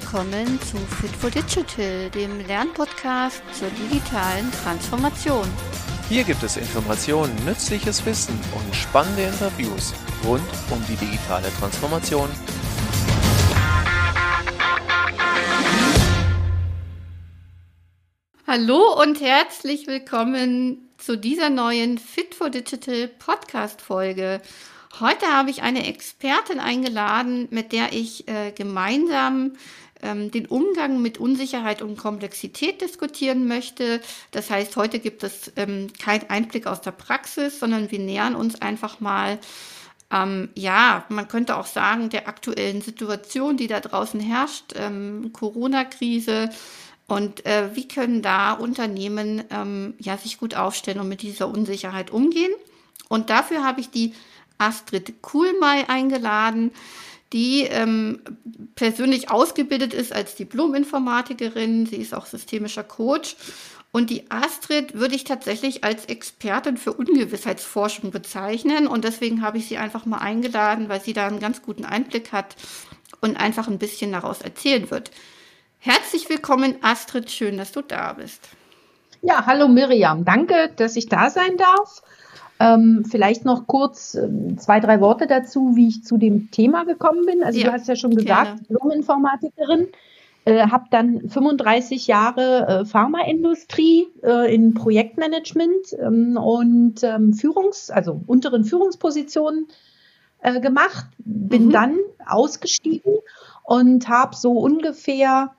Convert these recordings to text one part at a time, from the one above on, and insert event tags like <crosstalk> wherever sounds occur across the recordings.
willkommen zu Fit for Digital, dem Lernpodcast zur digitalen Transformation. Hier gibt es Informationen, nützliches Wissen und spannende Interviews rund um die digitale Transformation. Hallo und herzlich willkommen zu dieser neuen Fit for Digital Podcast Folge. Heute habe ich eine Expertin eingeladen, mit der ich äh, gemeinsam ähm, den Umgang mit Unsicherheit und Komplexität diskutieren möchte. Das heißt, heute gibt es ähm, keinen Einblick aus der Praxis, sondern wir nähern uns einfach mal, ähm, ja, man könnte auch sagen, der aktuellen Situation, die da draußen herrscht, ähm, Corona-Krise. Und äh, wie können da Unternehmen ähm, ja, sich gut aufstellen und mit dieser Unsicherheit umgehen? Und dafür habe ich die Astrid Kuhlmei eingeladen, die ähm, persönlich ausgebildet ist als Diplom-Informatikerin. Sie ist auch systemischer Coach. Und die Astrid würde ich tatsächlich als Expertin für Ungewissheitsforschung bezeichnen. Und deswegen habe ich sie einfach mal eingeladen, weil sie da einen ganz guten Einblick hat und einfach ein bisschen daraus erzählen wird. Herzlich willkommen, Astrid. Schön, dass du da bist. Ja, hallo Miriam. Danke, dass ich da sein darf. Ähm, vielleicht noch kurz äh, zwei, drei Worte dazu, wie ich zu dem Thema gekommen bin. Also ja, du hast ja schon gesagt, Diplom-Informatikerin. Äh, habe dann 35 Jahre äh, Pharmaindustrie äh, in Projektmanagement ähm, und ähm, Führungs-, also unteren Führungspositionen äh, gemacht. Bin mhm. dann ausgestiegen und habe so ungefähr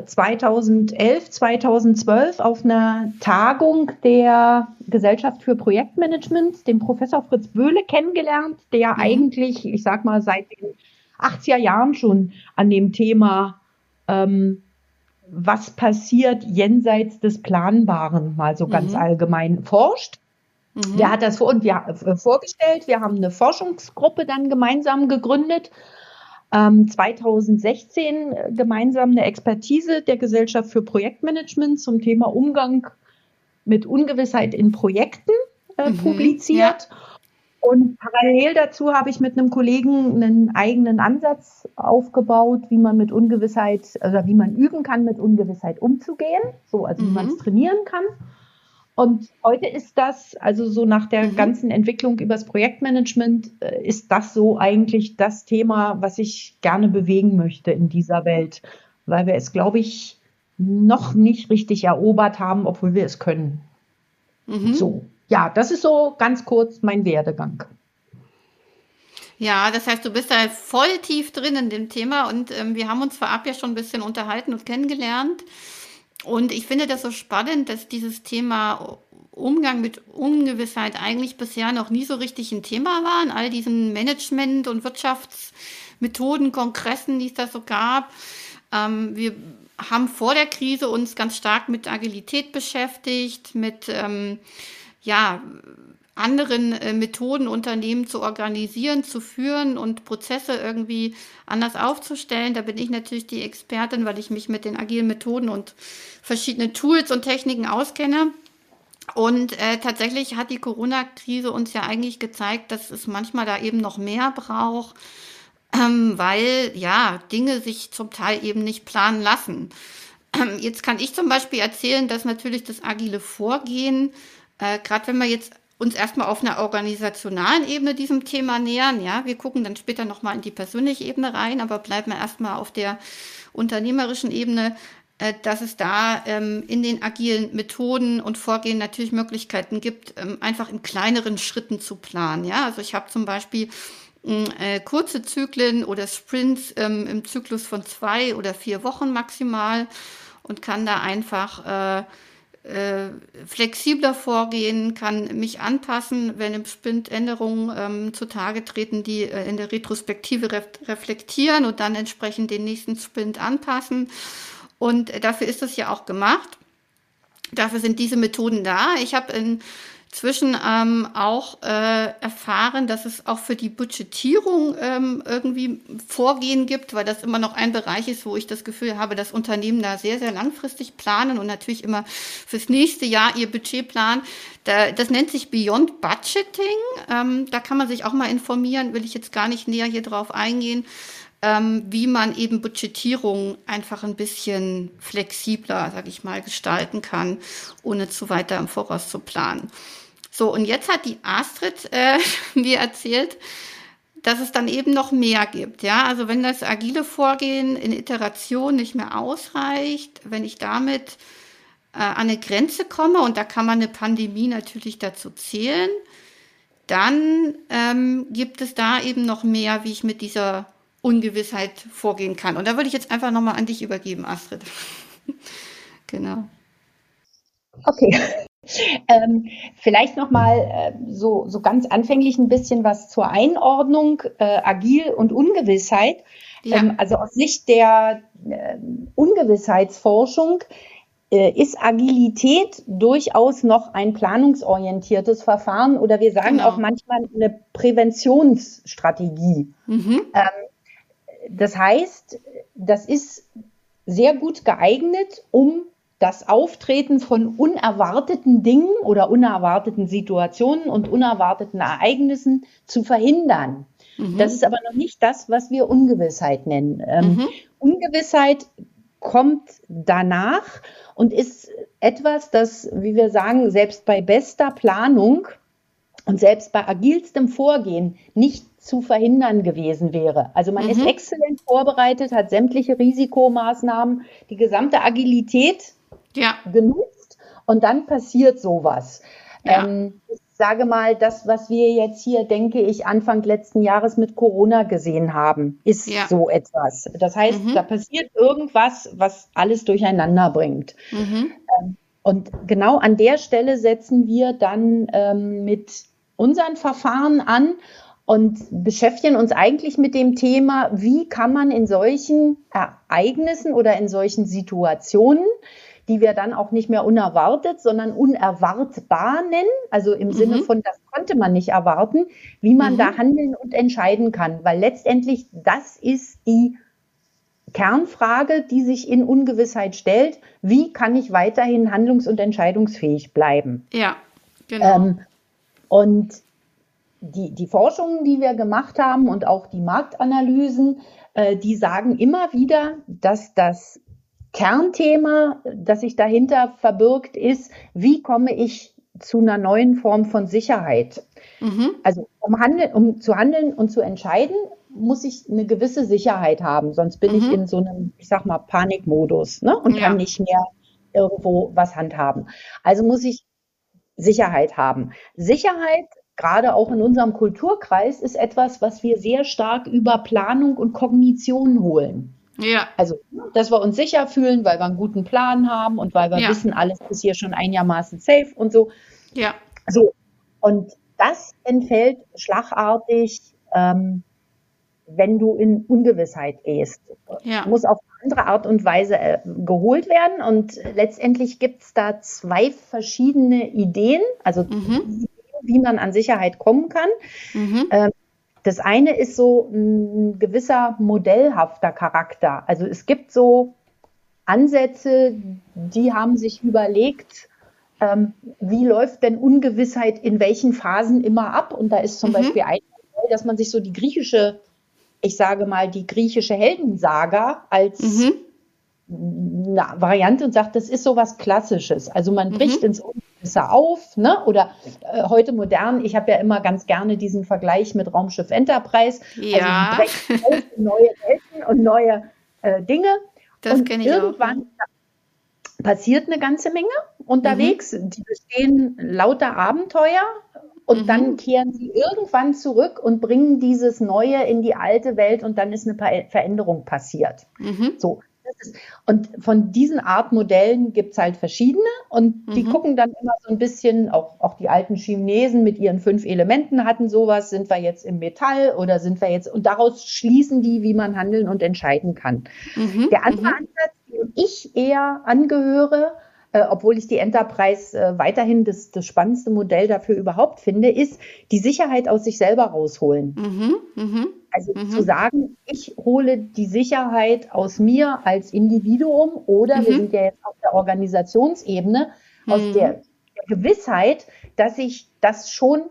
2011, äh, 2012 auf einer Tagung der Gesellschaft für Projektmanagement den Professor Fritz Böhle kennengelernt, der mhm. eigentlich, ich sag mal, seit den 80er Jahren schon an dem Thema, ähm, was passiert jenseits des Planbaren, mal so ganz mhm. allgemein forscht. Mhm. Der hat das vor, und wir, äh, vorgestellt. Wir haben eine Forschungsgruppe dann gemeinsam gegründet 2016 ähm, äh, gemeinsam eine Expertise der Gesellschaft für Projektmanagement zum Thema Umgang mit Ungewissheit in Projekten äh, mhm, publiziert. Ja. Und parallel dazu habe ich mit einem Kollegen einen eigenen Ansatz aufgebaut, wie man mit Ungewissheit, also wie man üben kann, mit Ungewissheit umzugehen, so also mhm. wie man es trainieren kann. Und heute ist das, also so nach der mhm. ganzen Entwicklung übers Projektmanagement, äh, ist das so eigentlich das Thema, was ich gerne bewegen möchte in dieser Welt, weil wir es, glaube ich, noch nicht richtig erobert haben, obwohl wir es können. Mhm. So, ja, das ist so ganz kurz mein Werdegang. Ja, das heißt, du bist da voll tief drin in dem Thema und ähm, wir haben uns vorab ja schon ein bisschen unterhalten und kennengelernt. Und ich finde das so spannend, dass dieses Thema Umgang mit Ungewissheit eigentlich bisher noch nie so richtig ein Thema war in all diesen Management- und Wirtschaftsmethoden, Kongressen, die es da so gab. Ähm, wir haben vor der Krise uns ganz stark mit Agilität beschäftigt, mit ähm, ja, anderen äh, Methoden Unternehmen zu organisieren, zu führen und Prozesse irgendwie anders aufzustellen. Da bin ich natürlich die Expertin, weil ich mich mit den agilen Methoden und verschiedenen Tools und Techniken auskenne. Und äh, tatsächlich hat die Corona-Krise uns ja eigentlich gezeigt, dass es manchmal da eben noch mehr braucht, ähm, weil ja Dinge sich zum Teil eben nicht planen lassen. Ähm, jetzt kann ich zum Beispiel erzählen, dass natürlich das agile Vorgehen, äh, gerade wenn wir jetzt uns erstmal auf einer organisationalen Ebene diesem Thema nähern. Ja, wir gucken dann später nochmal in die persönliche Ebene rein, aber bleiben wir erstmal auf der unternehmerischen Ebene, äh, dass es da ähm, in den agilen Methoden und Vorgehen natürlich Möglichkeiten gibt, ähm, einfach in kleineren Schritten zu planen. Ja, also ich habe zum Beispiel äh, kurze Zyklen oder Sprints ähm, im Zyklus von zwei oder vier Wochen maximal und kann da einfach äh, äh, flexibler vorgehen, kann mich anpassen, wenn im Sprint Änderungen ähm, zutage treten, die äh, in der Retrospektive ref reflektieren und dann entsprechend den nächsten Sprint anpassen. Und dafür ist es ja auch gemacht. Dafür sind diese Methoden da. Ich habe in zwischen ähm, auch äh, erfahren, dass es auch für die Budgetierung ähm, irgendwie Vorgehen gibt, weil das immer noch ein Bereich ist, wo ich das Gefühl habe, dass Unternehmen da sehr, sehr langfristig planen und natürlich immer fürs nächste Jahr ihr Budget planen. Da, das nennt sich Beyond Budgeting. Ähm, da kann man sich auch mal informieren, will ich jetzt gar nicht näher hier drauf eingehen. ähm, wie man eben Budgetierung einfach ein bisschen flexibler, sag ich mal, gestalten kann, ohne zu weiter im Voraus zu planen. So, und jetzt hat die Astrid äh, <laughs> mir erzählt, dass es dann eben noch mehr gibt. Ja, also wenn das agile Vorgehen in Iteration nicht mehr ausreicht, wenn ich damit äh, an eine Grenze komme, und da kann man eine Pandemie natürlich dazu zählen, dann ähm, gibt es da eben noch mehr, wie ich mit dieser Ungewissheit vorgehen kann. Und da würde ich jetzt einfach nochmal an dich übergeben, Astrid. <laughs> genau. Okay. Ähm, vielleicht nochmal äh, so, so ganz anfänglich ein bisschen was zur Einordnung äh, agil und Ungewissheit. Ja. Ähm, also aus Sicht der äh, Ungewissheitsforschung äh, ist Agilität durchaus noch ein planungsorientiertes Verfahren oder wir sagen genau. auch manchmal eine Präventionsstrategie. Mhm. Ähm, das heißt, das ist sehr gut geeignet, um das Auftreten von unerwarteten Dingen oder unerwarteten Situationen und unerwarteten Ereignissen zu verhindern. Mhm. Das ist aber noch nicht das, was wir Ungewissheit nennen. Ähm, mhm. Ungewissheit kommt danach und ist etwas, das, wie wir sagen, selbst bei bester Planung und selbst bei agilstem Vorgehen nicht zu verhindern gewesen wäre. Also man mhm. ist exzellent vorbereitet, hat sämtliche Risikomaßnahmen, die gesamte Agilität ja. genutzt und dann passiert sowas. Ja. Ähm, ich sage mal, das, was wir jetzt hier, denke ich, Anfang letzten Jahres mit Corona gesehen haben, ist ja. so etwas. Das heißt, mhm. da passiert irgendwas, was alles durcheinander bringt. Mhm. Ähm, und genau an der Stelle setzen wir dann ähm, mit unseren Verfahren an und beschäftigen uns eigentlich mit dem Thema, wie kann man in solchen Ereignissen oder in solchen Situationen die wir dann auch nicht mehr unerwartet, sondern unerwartbar nennen, also im mhm. Sinne von, das konnte man nicht erwarten, wie man mhm. da handeln und entscheiden kann, weil letztendlich das ist die Kernfrage, die sich in Ungewissheit stellt, wie kann ich weiterhin handlungs- und entscheidungsfähig bleiben? Ja, genau. Ähm, und die, die Forschungen, die wir gemacht haben und auch die Marktanalysen, äh, die sagen immer wieder, dass das Kernthema, das sich dahinter verbirgt, ist, wie komme ich zu einer neuen Form von Sicherheit? Mhm. Also um, handeln, um zu handeln und zu entscheiden, muss ich eine gewisse Sicherheit haben, sonst bin mhm. ich in so einem, ich sag mal, Panikmodus ne? und ja. kann nicht mehr irgendwo was handhaben. Also muss ich Sicherheit haben. Sicherheit, gerade auch in unserem Kulturkreis, ist etwas, was wir sehr stark über Planung und Kognition holen. Ja. Also, dass wir uns sicher fühlen, weil wir einen guten Plan haben und weil wir ja. wissen, alles ist hier schon einigermaßen safe und so. Ja. So. Und das entfällt schlagartig, ähm, wenn du in Ungewissheit gehst. Ja. Muss auf andere Art und Weise äh, geholt werden. Und letztendlich gibt es da zwei verschiedene Ideen, also mhm. wie man an Sicherheit kommen kann. Mhm. Ähm, das eine ist so ein gewisser modellhafter Charakter. Also es gibt so Ansätze, die haben sich überlegt, ähm, wie läuft denn Ungewissheit in welchen Phasen immer ab? Und da ist zum mhm. Beispiel ein Modell, dass man sich so die griechische, ich sage mal, die griechische Heldensaga als mhm. Eine Variante und sagt, das ist so was Klassisches. Also man bricht mhm. ins besser auf, ne? Oder äh, heute modern, ich habe ja immer ganz gerne diesen Vergleich mit Raumschiff Enterprise. Also ja. Also auf, neue Welten und neue äh, Dinge. Das kenne ich irgendwann auch. passiert eine ganze Menge unterwegs. Mhm. Die bestehen lauter Abenteuer und mhm. dann kehren sie irgendwann zurück und bringen dieses Neue in die alte Welt und dann ist eine Veränderung passiert. Mhm. So, und von diesen Art Modellen gibt es halt verschiedene und die mhm. gucken dann immer so ein bisschen, auch, auch die alten Chinesen mit ihren fünf Elementen hatten sowas, sind wir jetzt im Metall oder sind wir jetzt, und daraus schließen die, wie man handeln und entscheiden kann. Mhm. Der andere mhm. Ansatz, dem ich eher angehöre, äh, obwohl ich die Enterprise äh, weiterhin das, das spannendste Modell dafür überhaupt finde, ist die Sicherheit aus sich selber rausholen. Mhm, mh. Also mhm. zu sagen, ich hole die Sicherheit aus mir als Individuum oder mhm. wir sind ja jetzt auf der Organisationsebene, aus mhm. der, der Gewissheit, dass ich das schon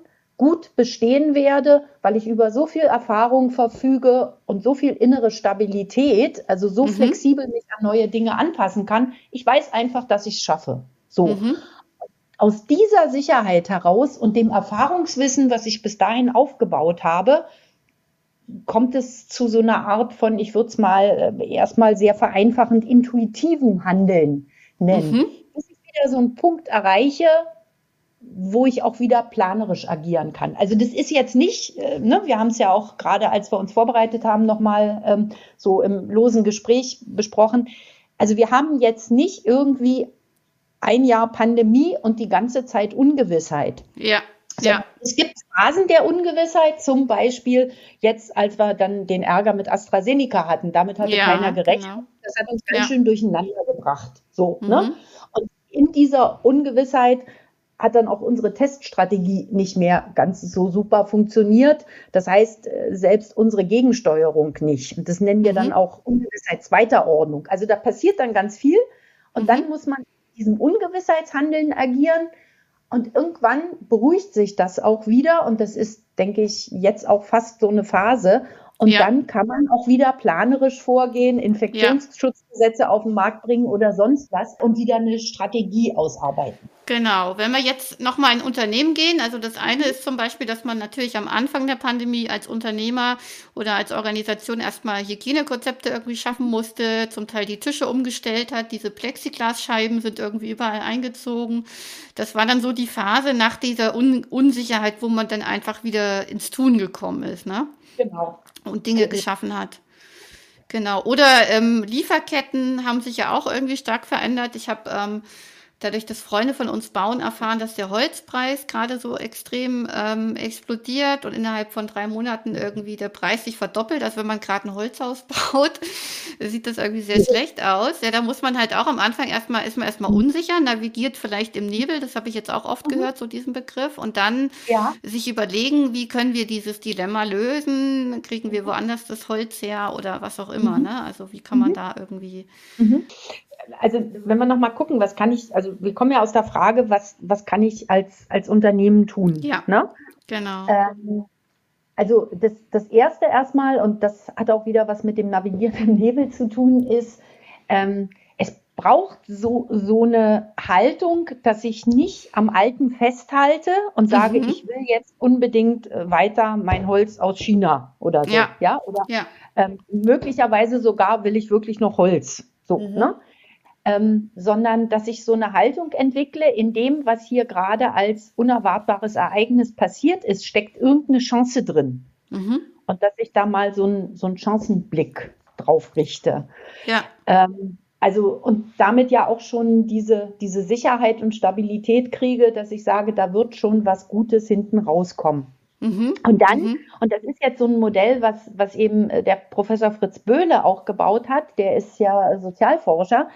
gut bestehen werde, weil ich über so viel Erfahrung verfüge und so viel innere Stabilität, also so mhm. flexibel mich an neue Dinge anpassen kann. Ich weiß einfach, dass ich es schaffe. So. Mhm. Aus dieser Sicherheit heraus und dem Erfahrungswissen, was ich bis dahin aufgebaut habe, kommt es zu so einer Art von, ich würde es mal äh, erstmal sehr vereinfachend, intuitiven Handeln nennen. Mhm. Bis ich wieder so einen Punkt erreiche, wo ich auch wieder planerisch agieren kann. Also das ist jetzt nicht, äh, ne, wir haben es ja auch gerade, als wir uns vorbereitet haben, nochmal ähm, so im losen Gespräch besprochen. Also wir haben jetzt nicht irgendwie ein Jahr Pandemie und die ganze Zeit Ungewissheit. Ja. Also ja. Es gibt Phasen der Ungewissheit, zum Beispiel jetzt, als wir dann den Ärger mit AstraZeneca hatten. Damit hatte ja, keiner gerechnet. Genau. Das hat uns ganz ja. schön durcheinander gebracht. So, ne? mhm. ne? Und in dieser Ungewissheit hat dann auch unsere Teststrategie nicht mehr ganz so super funktioniert. Das heißt, äh, selbst unsere Gegensteuerung nicht. Und das nennen wir mhm. dann auch Ungewissheit zweiter Ordnung. Also da passiert dann ganz viel und mhm. dann muss man diesem Ungewissheitshandeln agieren. Und irgendwann beruhigt sich das auch wieder. Und das ist, denke ich, jetzt auch fast so eine Phase. Und ja. dann kann man auch wieder planerisch vorgehen, Infektionsschutzgesetze ja. auf den Markt bringen oder sonst was und wieder eine Strategie ausarbeiten. Genau. Wenn wir jetzt nochmal in Unternehmen gehen, also das eine ist zum Beispiel, dass man natürlich am Anfang der Pandemie als Unternehmer oder als Organisation erstmal Hygienekonzepte irgendwie schaffen musste, zum Teil die Tische umgestellt hat, diese Plexiglasscheiben sind irgendwie überall eingezogen. Das war dann so die Phase nach dieser Un Unsicherheit, wo man dann einfach wieder ins Tun gekommen ist. Ne? Genau. Und Dinge geschaffen hat. Genau. Oder ähm, Lieferketten haben sich ja auch irgendwie stark verändert. Ich habe ähm, dadurch, dass Freunde von uns bauen, erfahren, dass der Holzpreis gerade so extrem ähm, explodiert und innerhalb von drei Monaten irgendwie der Preis sich verdoppelt. Also wenn man gerade ein Holzhaus <laughs> baut, sieht das irgendwie sehr schlecht aus. Ja, da muss man halt auch am Anfang erstmal, ist man erstmal unsicher, navigiert vielleicht im Nebel, das habe ich jetzt auch oft mhm. gehört, so diesen Begriff, und dann ja. sich überlegen, wie können wir dieses Dilemma lösen? Kriegen wir woanders das Holz her oder was auch immer, mhm. ne? Also wie kann man mhm. da irgendwie mhm also wenn wir nochmal gucken, was kann ich, also wir kommen ja aus der Frage, was, was kann ich als, als Unternehmen tun? Ja, ne? genau. Ähm, also das, das Erste erstmal, und das hat auch wieder was mit dem Navigieren im <laughs> Nebel zu tun, ist, ähm, es braucht so, so eine Haltung, dass ich nicht am Alten festhalte und sage, mhm. ich will jetzt unbedingt äh, weiter mein Holz aus China oder so. Ja, ja? oder ja. Ähm, möglicherweise sogar will ich wirklich noch Holz. So, mhm. ne? Ähm, sondern dass ich so eine Haltung entwickle, in dem, was hier gerade als unerwartbares Ereignis passiert ist, steckt irgendeine Chance drin. Mhm. Und dass ich da mal so, ein, so einen Chancenblick drauf richte. Ja. Ähm, also und damit ja auch schon diese, diese Sicherheit und Stabilität kriege, dass ich sage, da wird schon was Gutes hinten rauskommen. Mhm. Und dann, mhm. und das ist jetzt so ein Modell, was, was eben äh, der Professor Fritz Böhle auch gebaut hat, der ist ja Sozialforscher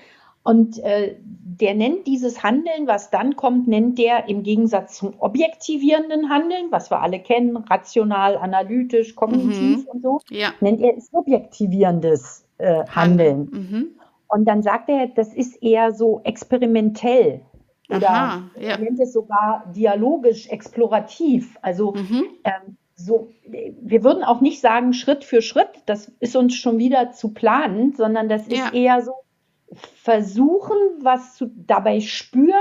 und äh, der nennt dieses Handeln, was dann kommt, nennt der im Gegensatz zum objektivierenden Handeln, was wir alle kennen, rational, analytisch, kognitiv mhm. und so, ja. nennt er subjektivierendes äh, Handeln. Mhm. Und dann sagt er, das ist eher so experimentell. Oder Aha, ja. er nennt es sogar dialogisch, explorativ. Also mhm. ähm, so, wir würden auch nicht sagen Schritt für Schritt, das ist uns schon wieder zu planen, sondern das ja. ist eher so versuchen, was zu, dabei spüren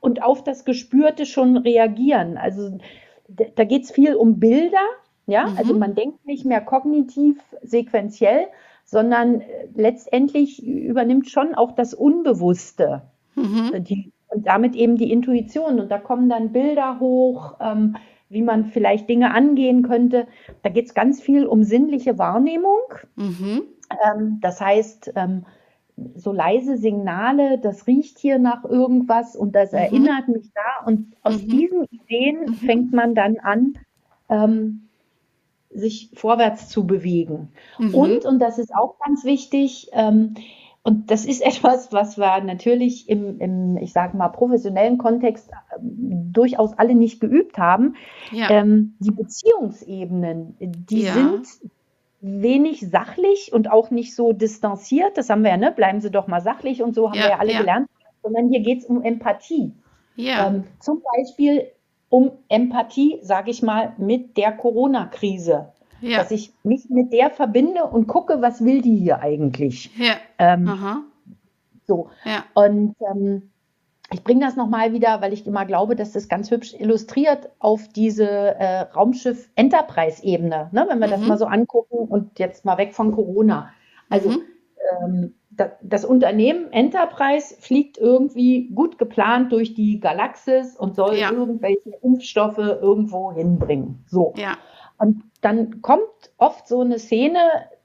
und auf das Gespürte schon reagieren. Also da geht es viel um Bilder, ja, mhm. also man denkt nicht mehr kognitiv sequenziell, sondern äh, letztendlich übernimmt schon auch das Unbewusste mhm. die, und damit eben die Intuition. Und da kommen dann Bilder hoch, ähm, wie man vielleicht Dinge angehen könnte. Da geht es ganz viel um sinnliche Wahrnehmung. Mhm. Ähm, das heißt, ähm, so leise Signale, das riecht hier nach irgendwas und das mhm. erinnert mich da. Und aus mhm. diesen Ideen mhm. fängt man dann an, ähm, sich vorwärts zu bewegen. Mhm. Und, und das ist auch ganz wichtig, ähm, und das ist <laughs> etwas, was wir natürlich im, im ich sage mal, professionellen Kontext ähm, durchaus alle nicht geübt haben. Ja. Ähm, die Beziehungsebenen, die ja. sind wenig sachlich und auch nicht so distanziert. Das haben wir ja, ne? Bleiben Sie doch mal sachlich und so haben ja, wir ja alle ja. gelernt. Sondern hier geht es um Empathie. Ja. Ähm, zum Beispiel um Empathie, sage ich mal, mit der Corona-Krise. Ja. Dass ich mich mit der verbinde und gucke, was will die hier eigentlich. Ja. Ähm, Aha. So. Ja. Und ähm, ich bringe das nochmal wieder, weil ich immer glaube, dass das ganz hübsch illustriert auf diese äh, Raumschiff Enterprise-Ebene, ne? wenn wir mhm. das mal so angucken und jetzt mal weg von Corona. Also mhm. ähm, das, das, Unternehmen Enterprise fliegt irgendwie gut geplant durch die Galaxis und soll ja. irgendwelche Impfstoffe irgendwo hinbringen. So. Ja. Und dann kommt oft so eine Szene,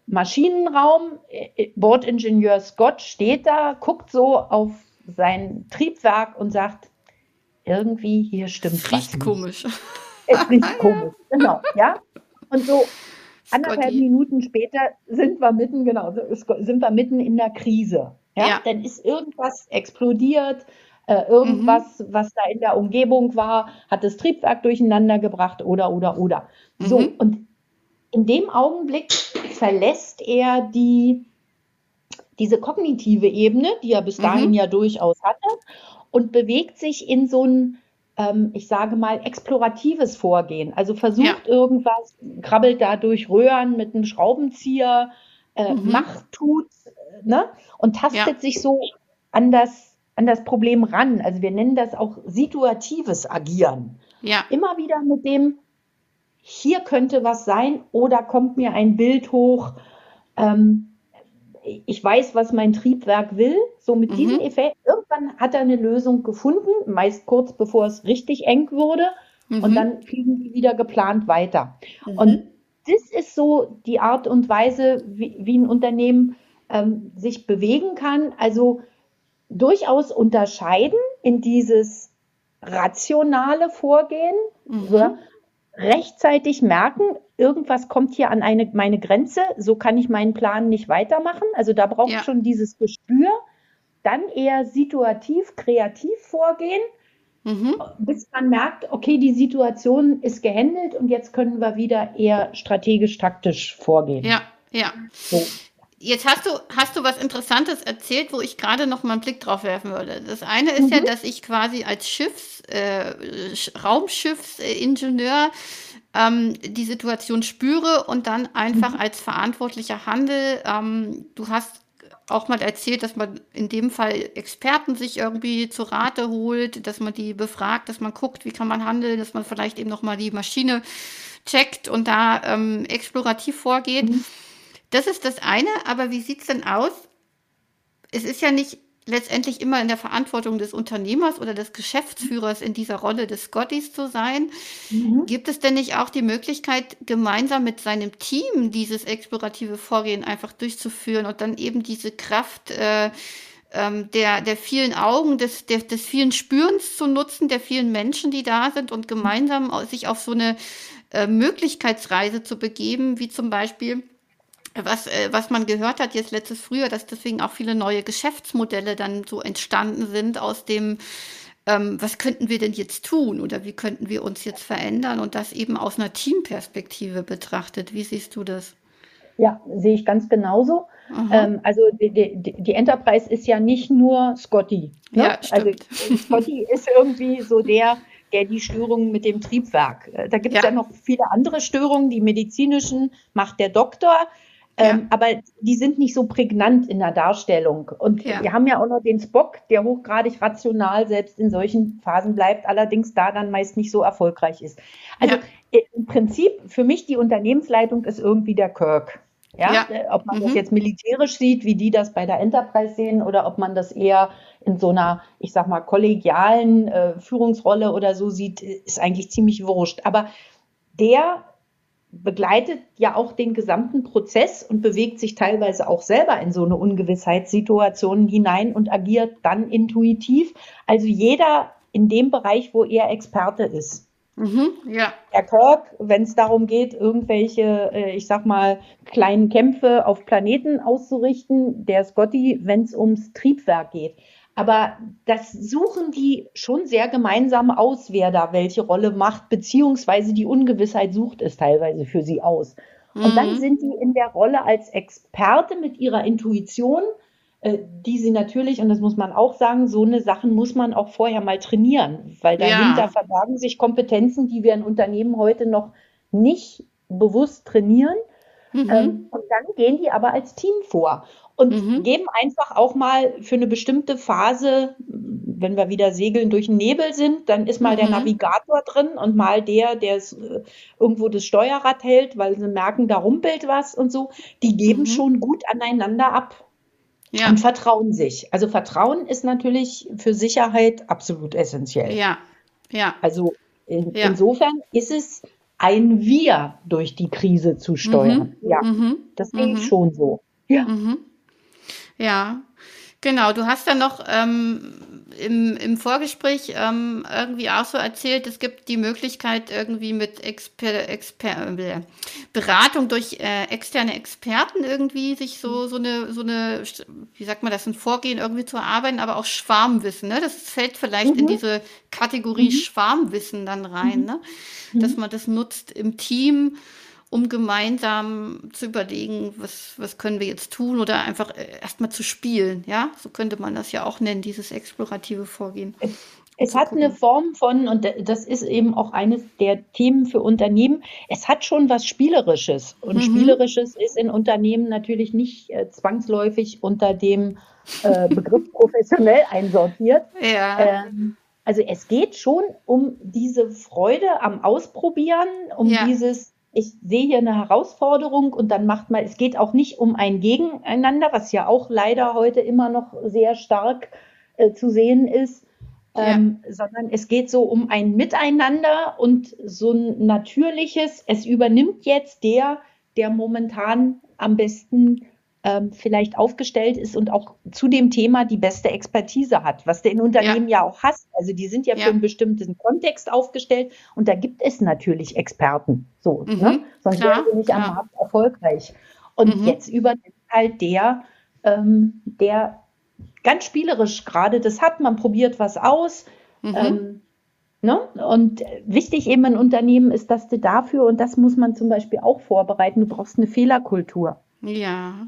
Maschinenraum, äh, Bordingenieur Scott steht da, guckt so auf sein Triebwerk und sagt, irgendwie hier stimmt es riecht was komisch. Es riecht <laughs> komisch, genau, ja. Und so anderthalb Minuten später sind wir mitten, genau, sind wir mitten in der Krise. Ja, ja. dann ist irgendwas explodiert, äh, irgendwas, mhm. was da in der Umgebung war, hat das Triebwerk durcheinander gebracht oder, oder, oder. Mhm. So, und in dem Augenblick verlässt er die, diese kognitive Ebene, die er bis dahin mhm. ja durchaus hatte, und bewegt sich in so ein, ähm, ich sage mal, exploratives Vorgehen. Also versucht ja. irgendwas, krabbelt da durch Röhren mit einem Schraubenzieher, äh, mhm. macht, tut, ne? und tastet ja. sich so an das, an das Problem ran. Also wir nennen das auch situatives Agieren. Ja. Immer wieder mit dem, hier könnte was sein oder kommt mir ein Bild hoch, ähm, ich weiß, was mein Triebwerk will. So mit mhm. diesem Effekt, irgendwann hat er eine Lösung gefunden, meist kurz bevor es richtig eng wurde. Mhm. Und dann fliegen die wieder geplant weiter. Mhm. Und das ist so die Art und Weise, wie, wie ein Unternehmen ähm, sich bewegen kann. Also durchaus unterscheiden in dieses rationale Vorgehen. Mhm rechtzeitig merken, irgendwas kommt hier an eine, meine Grenze, so kann ich meinen Plan nicht weitermachen. Also da braucht ja. schon dieses Gespür. Dann eher situativ, kreativ vorgehen, mhm. bis man merkt, okay, die Situation ist gehandelt und jetzt können wir wieder eher strategisch-taktisch vorgehen. Ja, ja. So. Jetzt hast du, hast du was Interessantes erzählt, wo ich gerade noch mal einen Blick drauf werfen würde. Das eine ist mhm. ja, dass ich quasi als Schiffs, äh, Raumschiffsingenieur ähm, die Situation spüre und dann einfach mhm. als verantwortlicher handel. Ähm, du hast auch mal erzählt, dass man in dem Fall Experten sich irgendwie zu Rate holt, dass man die befragt, dass man guckt, wie kann man handeln, dass man vielleicht eben noch mal die Maschine checkt und da ähm, explorativ vorgeht. Mhm. Das ist das eine, aber wie sieht es denn aus? Es ist ja nicht letztendlich immer in der Verantwortung des Unternehmers oder des Geschäftsführers in dieser Rolle des Scotties zu sein. Mhm. Gibt es denn nicht auch die Möglichkeit, gemeinsam mit seinem Team dieses explorative Vorgehen einfach durchzuführen und dann eben diese Kraft äh, ähm, der, der vielen Augen, des, der, des vielen Spürens zu nutzen, der vielen Menschen, die da sind und gemeinsam sich auf so eine äh, Möglichkeitsreise zu begeben, wie zum Beispiel was, äh, was man gehört hat jetzt letztes Frühjahr, dass deswegen auch viele neue Geschäftsmodelle dann so entstanden sind aus dem, ähm, was könnten wir denn jetzt tun oder wie könnten wir uns jetzt verändern und das eben aus einer Teamperspektive betrachtet. Wie siehst du das? Ja, sehe ich ganz genauso. Ähm, also die, die, die, Enterprise ist ja nicht nur Scotty. Ne? Ja, also Scotty <laughs> ist irgendwie so der, der die Störungen mit dem Triebwerk. Äh, da gibt es ja. ja. noch viele andere Störungen. Die medizinischen macht der Doktor. Ähm, aber die sind nicht so prägnant in der Darstellung. Und ja. wir haben ja auch noch den Spock, der hochgradig rational selbst in solchen Phasen bleibt, allerdings da dann meist nicht so erfolgreich ist. Also ja. Äh, im Prinzip für mich die Unternehmensleitung ist irgendwie der Kirk. Ja, ja. Äh, ob man mhm. das jetzt militärisch sieht, wie die das bei der Enterprise sehen, oder ob man das eher in so einer, ich sag mal, kollegialen äh, Führungsrolle oder so sieht, ist eigentlich ziemlich wurscht. Aber der begleitet ja auch den gesamten Prozess und bewegt sich teilweise auch selber in so eine Ungewissheitssituation hinein und agiert dann intuitiv. Also jeder in dem Bereich, wo er Experte ist. Mhm, ja. Herr Kirk, wenn es darum geht, irgendwelche, äh, ich sag mal, kleinen Kämpfe auf Planeten auszurichten, der Scotty, wenn es ums Triebwerk geht. Aber das suchen die schon sehr gemeinsam aus, wer da welche Rolle macht, beziehungsweise die Ungewissheit sucht es teilweise für sie aus. Mhm. Und dann mhm. sind die in der Rolle als Experte mit ihrer Intuition äh, die sie natürlich, und das muss man auch sagen, so eine Sachen muss man auch vorher mal trainieren, weil dahinter ja. verbergen sich Kompetenzen, die wir in Unternehmen heute noch nicht bewusst trainieren. Mhm. Ähm, und dann gehen die aber als Team vor und mhm. geben einfach auch mal für eine bestimmte Phase, wenn wir wieder segeln durch den Nebel sind, dann ist mal mhm. der Navigator drin und mal der, der äh, irgendwo das Steuerrad hält, weil sie merken, da rumpelt was und so. Die geben mhm. schon gut aneinander ab. Ja. Und vertrauen sich. Also Vertrauen ist natürlich für Sicherheit absolut essentiell. Ja, ja. Also in, ja. insofern ist es ein Wir durch die Krise zu steuern. Mhm. Ja, mhm. das sehe ich mhm. schon so. Ja. Mhm. Ja, genau. Du hast dann noch ähm, im, im Vorgespräch ähm, irgendwie auch so erzählt, es gibt die Möglichkeit irgendwie mit Exper Exper äh, Beratung durch äh, externe Experten irgendwie sich so, so eine, so eine, wie sagt man das, ein Vorgehen irgendwie zu erarbeiten, aber auch Schwarmwissen, ne? Das fällt vielleicht mhm. in diese Kategorie mhm. Schwarmwissen dann rein, mhm. ne? Dass mhm. man das nutzt im Team um gemeinsam zu überlegen, was, was können wir jetzt tun oder einfach äh, erstmal zu spielen. Ja, so könnte man das ja auch nennen, dieses explorative Vorgehen. Es, es hat eine Form von, und das ist eben auch eines der Themen für Unternehmen, es hat schon was Spielerisches. Und mhm. Spielerisches ist in Unternehmen natürlich nicht äh, zwangsläufig unter dem äh, <laughs> Begriff professionell einsortiert. Ja. Ähm, also es geht schon um diese Freude am Ausprobieren, um ja. dieses ich sehe hier eine Herausforderung und dann macht man, es geht auch nicht um ein Gegeneinander, was ja auch leider heute immer noch sehr stark äh, zu sehen ist, ähm, ja. sondern es geht so um ein Miteinander und so ein natürliches, es übernimmt jetzt der, der momentan am besten ähm, vielleicht aufgestellt ist und auch zu dem Thema die beste Expertise hat, was du in Unternehmen ja, ja auch hast. Also die sind ja, ja, für einen bestimmten Kontext aufgestellt und da gibt es natürlich Experten. So, mhm, ne? sonst wären sie nicht klar. am Markt erfolgreich. Und mhm. jetzt übernimmt halt der, ähm, der ganz spielerisch gerade das hat. Man probiert was aus. Mhm. Ähm, Ne? Und wichtig eben in Unternehmen ist, dass du dafür, und das muss man zum Beispiel auch vorbereiten, du brauchst eine Fehlerkultur. Ja.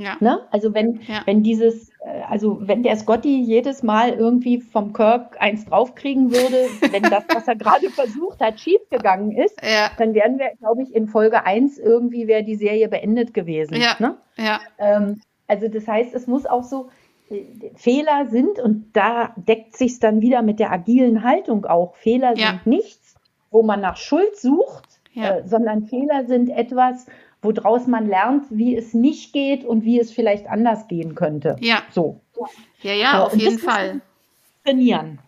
Ja. Ne? Also wenn, ja. wenn dieses, äh, also wenn der Scotty jedes Mal irgendwie vom Kirk eins draufkriegen würde, <laughs> wenn das, was er gerade versucht hat, schiefgegangen ist, ja. dann wären wir, glaube ich, in Folge 1 irgendwie wäre die Serie beendet gewesen. Ja. Ne? ja. Ähm, also das heißt, es muss auch so, äh, Fehler sind, und da deckt sich dann wieder mit der agilen Haltung auch, Fehler sind nichts, wo man nach Schuld sucht, äh, sondern Fehler sind etwas, woraus man lernt, wie es nicht geht und wie es vielleicht anders gehen könnte. Ja. So. Ja, ja, auf jeden Fall. Trainieren.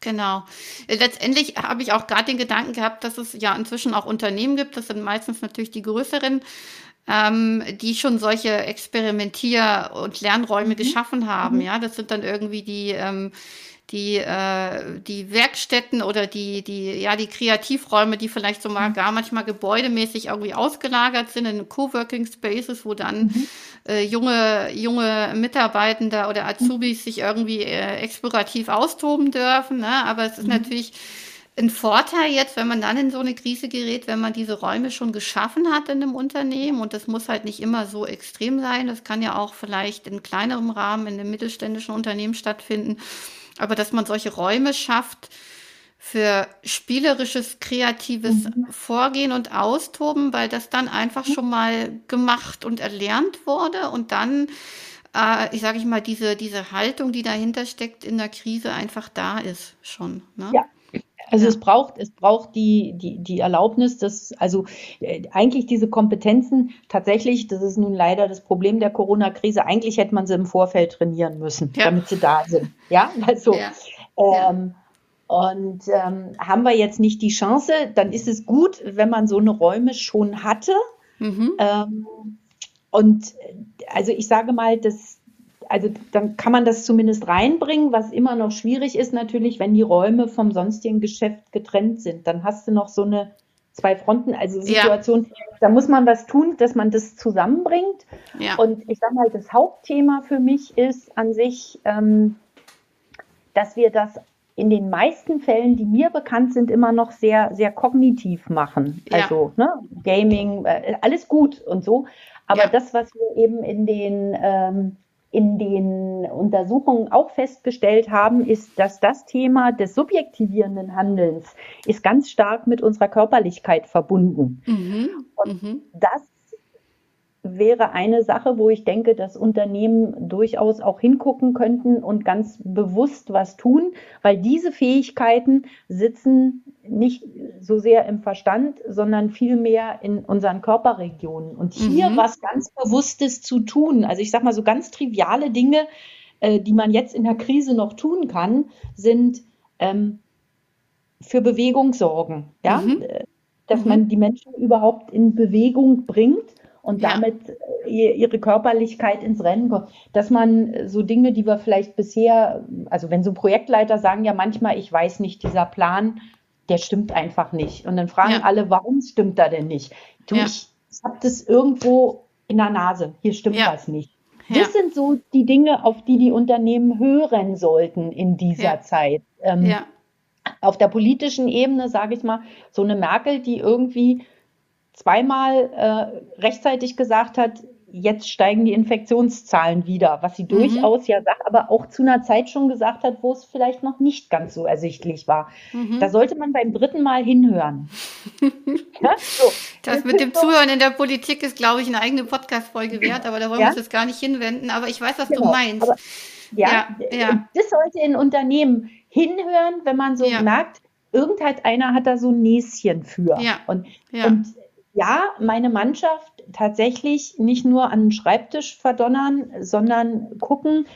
Genau. Äh, letztendlich habe ich auch gerade den Gedanken gehabt, dass es ja inzwischen auch Unternehmen gibt, das sind meistens natürlich die größeren, ähm, die schon solche Experimentier- und Lernräume mhm. geschaffen haben. Mhm. Ja, das sind dann irgendwie die ähm, die, äh, die Werkstätten oder die, die, ja, die Kreativräume, die vielleicht so mal mhm. gar manchmal gebäudemäßig irgendwie ausgelagert sind in Coworking Spaces, wo dann mhm. äh, junge, junge Mitarbeitende oder Azubis sich irgendwie äh, explorativ austoben dürfen. Ne? Aber es ist mhm. natürlich ein Vorteil jetzt, wenn man dann in so eine Krise gerät, wenn man diese Räume schon geschaffen hat in einem Unternehmen. Und das muss halt nicht immer so extrem sein. Das kann ja auch vielleicht in kleinerem Rahmen in einem mittelständischen Unternehmen stattfinden aber dass man solche Räume schafft für spielerisches, kreatives mhm. Vorgehen und Austoben, weil das dann einfach schon mal gemacht und erlernt wurde und dann, äh, ich sage ich mal, diese, diese Haltung, die dahinter steckt in der Krise, einfach da ist schon. Ne? Ja, also es braucht, es braucht die, die, die Erlaubnis, dass, also äh, eigentlich diese Kompetenzen tatsächlich, das ist nun leider das Problem der Corona-Krise, eigentlich hätte man sie im Vorfeld trainieren müssen, ja. damit sie da sind. Ja, <laughs> also ja. Ähm, und ähm, haben wir jetzt nicht die Chance, dann ist es gut, wenn man so eine Räume schon hatte. Mhm. Ähm, und äh, also ich sage mal, das, also dann kann man das zumindest reinbringen. Was immer noch schwierig ist natürlich, wenn die Räume vom sonstigen Geschäft getrennt sind. Dann hast du noch so eine zwei Fronten, also Situation. Ja. Da muss man was tun, dass man das zusammenbringt. Ja. Und ich sage mal, das Hauptthema für mich ist an sich, ähm, dass wir das in den meisten Fällen, die mir bekannt sind, immer noch sehr, sehr kognitiv machen. Ja. Also ne, Gaming, äh, alles gut und so. Aber das, was wir eben in den ähm, in den Untersuchungen auch festgestellt haben, ist, dass das Thema des subjektivierenden Handelns ist ganz stark mit unserer Körperlichkeit verbunden. Mhm. Und mhm. das wäre eine Sache, wo ich denke, dass Unternehmen durchaus auch hingucken könnten und ganz bewusst was tun, weil diese Fähigkeiten sitzen nicht so sehr im Verstand, sondern vielmehr in unseren Körperregionen. Und hier mhm. was ganz Bewusstes zu tun, also ich sage mal so ganz triviale Dinge, äh, die man jetzt in der Krise noch tun kann, sind ähm, für Bewegung sorgen. Ja? Mhm. Äh, dass mhm. man die Menschen überhaupt in Bewegung bringt und ja. damit äh, ihre Körperlichkeit ins Rennen kommt. Dass man so Dinge, die wir vielleicht bisher, also wenn so Projektleiter sagen ja manchmal, ich weiß nicht, dieser Plan, der stimmt einfach nicht. Und dann fragen ja. alle, warum stimmt er denn nicht? Du, ja. ich, ich habe das irgendwo in der Nase, hier stimmt was nicht. Das sind so die Dinge, auf die die Unternehmen hören sollten in dieser Zeit. Ähm, auf der politischen Ebene, sage ich mal, so eine Merkel, die irgendwie zweimal äh, rechtzeitig gesagt hat, jetzt steigen die Infektionszahlen wieder, was sie mhm. durchaus ja sagt, aber auch zu einer Zeit schon gesagt hat, wo es vielleicht noch nicht ganz so ersichtlich war. Mhm. Da sollte man beim dritten Mal hinhören. <laughs> ja? so. Das mit dem Zuhören in der Politik ist, glaube ich, eine eigene Podcast-Folge wert, aber da wollen ja? wir uns jetzt gar nicht hinwenden. Aber ich weiß, was genau. du meinst. Aber, ja, ja, das sollte in Unternehmen hinhören, wenn man so merkt, irgendeiner hat da so ein Näschen für. Ja. Und, und ja, meine Mannschaft tatsächlich nicht nur an den Schreibtisch verdonnern, sondern gucken,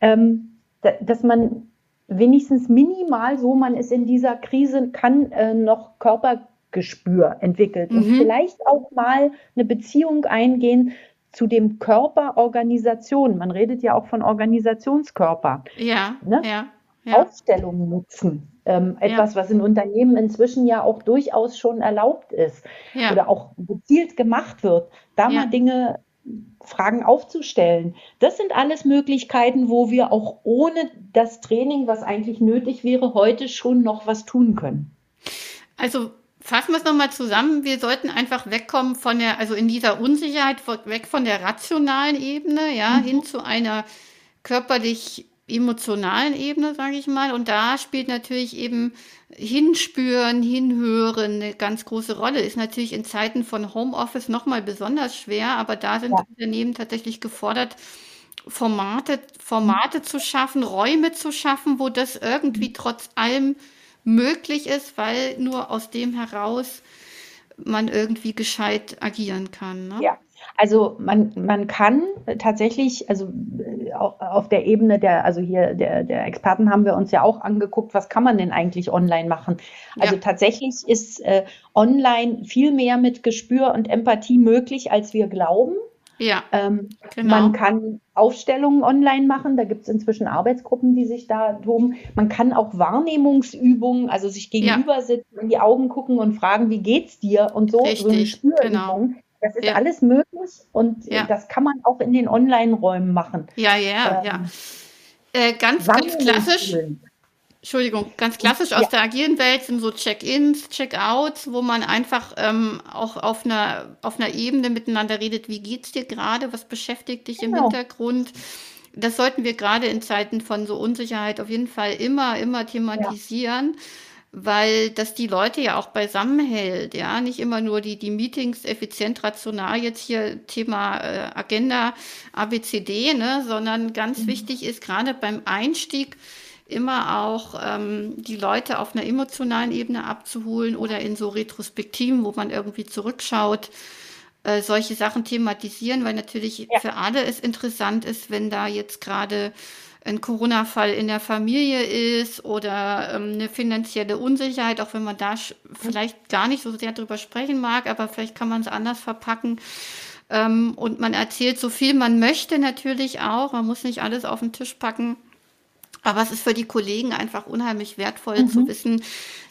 ähm, dass man wenigstens minimal, so man es in dieser Krise kann, äh, noch Körpergespür entwickelt mhm. und vielleicht auch mal eine Beziehung eingehen zu dem Körper Organisation. Man redet ja auch von Organisationskörper. Ja, ne? ja, ja. Aufstellungen nutzen. Ähm, etwas, ja. was in Unternehmen inzwischen ja auch durchaus schon erlaubt ist ja. oder auch gezielt gemacht wird, da ja. mal Dinge, Fragen aufzustellen. Das sind alles Möglichkeiten, wo wir auch ohne das Training, was eigentlich nötig wäre, heute schon noch was tun können. Also fassen wir es nochmal zusammen. Wir sollten einfach wegkommen von der, also in dieser Unsicherheit, weg von der rationalen Ebene, ja, mhm. hin zu einer körperlich emotionalen Ebene, sage ich mal. Und da spielt natürlich eben Hinspüren, Hinhören eine ganz große Rolle. Ist natürlich in Zeiten von Homeoffice nochmal besonders schwer, aber da sind ja. Unternehmen tatsächlich gefordert, Formate, Formate zu schaffen, Räume zu schaffen, wo das irgendwie trotz allem möglich ist, weil nur aus dem heraus man irgendwie gescheit agieren kann. Ne? Ja, also man, man kann tatsächlich, also äh, auf der Ebene der, also hier der, der Experten haben wir uns ja auch angeguckt, was kann man denn eigentlich online machen? Also ja. tatsächlich ist äh, online viel mehr mit Gespür und Empathie möglich, als wir glauben. Ja, ähm, genau. Man kann Aufstellungen online machen. Da gibt es inzwischen Arbeitsgruppen, die sich da toben. Man kann auch Wahrnehmungsübungen, also sich gegenüber ja. sitzen, in die Augen gucken und fragen, wie geht's dir und so. Richtig, so eine Spürübung. Genau. Das ist ja. alles möglich und ja. das kann man auch in den Online-Räumen machen. Ja, ja, ähm, ja. Äh, ganz, ganz klassisch. Entschuldigung, ganz klassisch aus ja. der agilen Welt sind so Check-ins, Check-outs, wo man einfach ähm, auch auf einer, auf einer Ebene miteinander redet, wie geht's dir gerade, was beschäftigt dich genau. im Hintergrund. Das sollten wir gerade in Zeiten von so Unsicherheit auf jeden Fall immer, immer thematisieren. Ja weil das die Leute ja auch beisammenhält, ja, nicht immer nur die, die Meetings effizient, rational, jetzt hier Thema äh, Agenda ABCD, ne, sondern ganz mhm. wichtig ist gerade beim Einstieg immer auch ähm, die Leute auf einer emotionalen Ebene abzuholen oder in so Retrospektiven, wo man irgendwie zurückschaut, äh, solche Sachen thematisieren, weil natürlich ja. für alle es interessant ist, wenn da jetzt gerade ein Corona-Fall in der Familie ist oder ähm, eine finanzielle Unsicherheit, auch wenn man da vielleicht gar nicht so sehr drüber sprechen mag, aber vielleicht kann man es anders verpacken. Ähm, und man erzählt so viel man möchte natürlich auch. Man muss nicht alles auf den Tisch packen. Aber es ist für die Kollegen einfach unheimlich wertvoll mhm. zu wissen,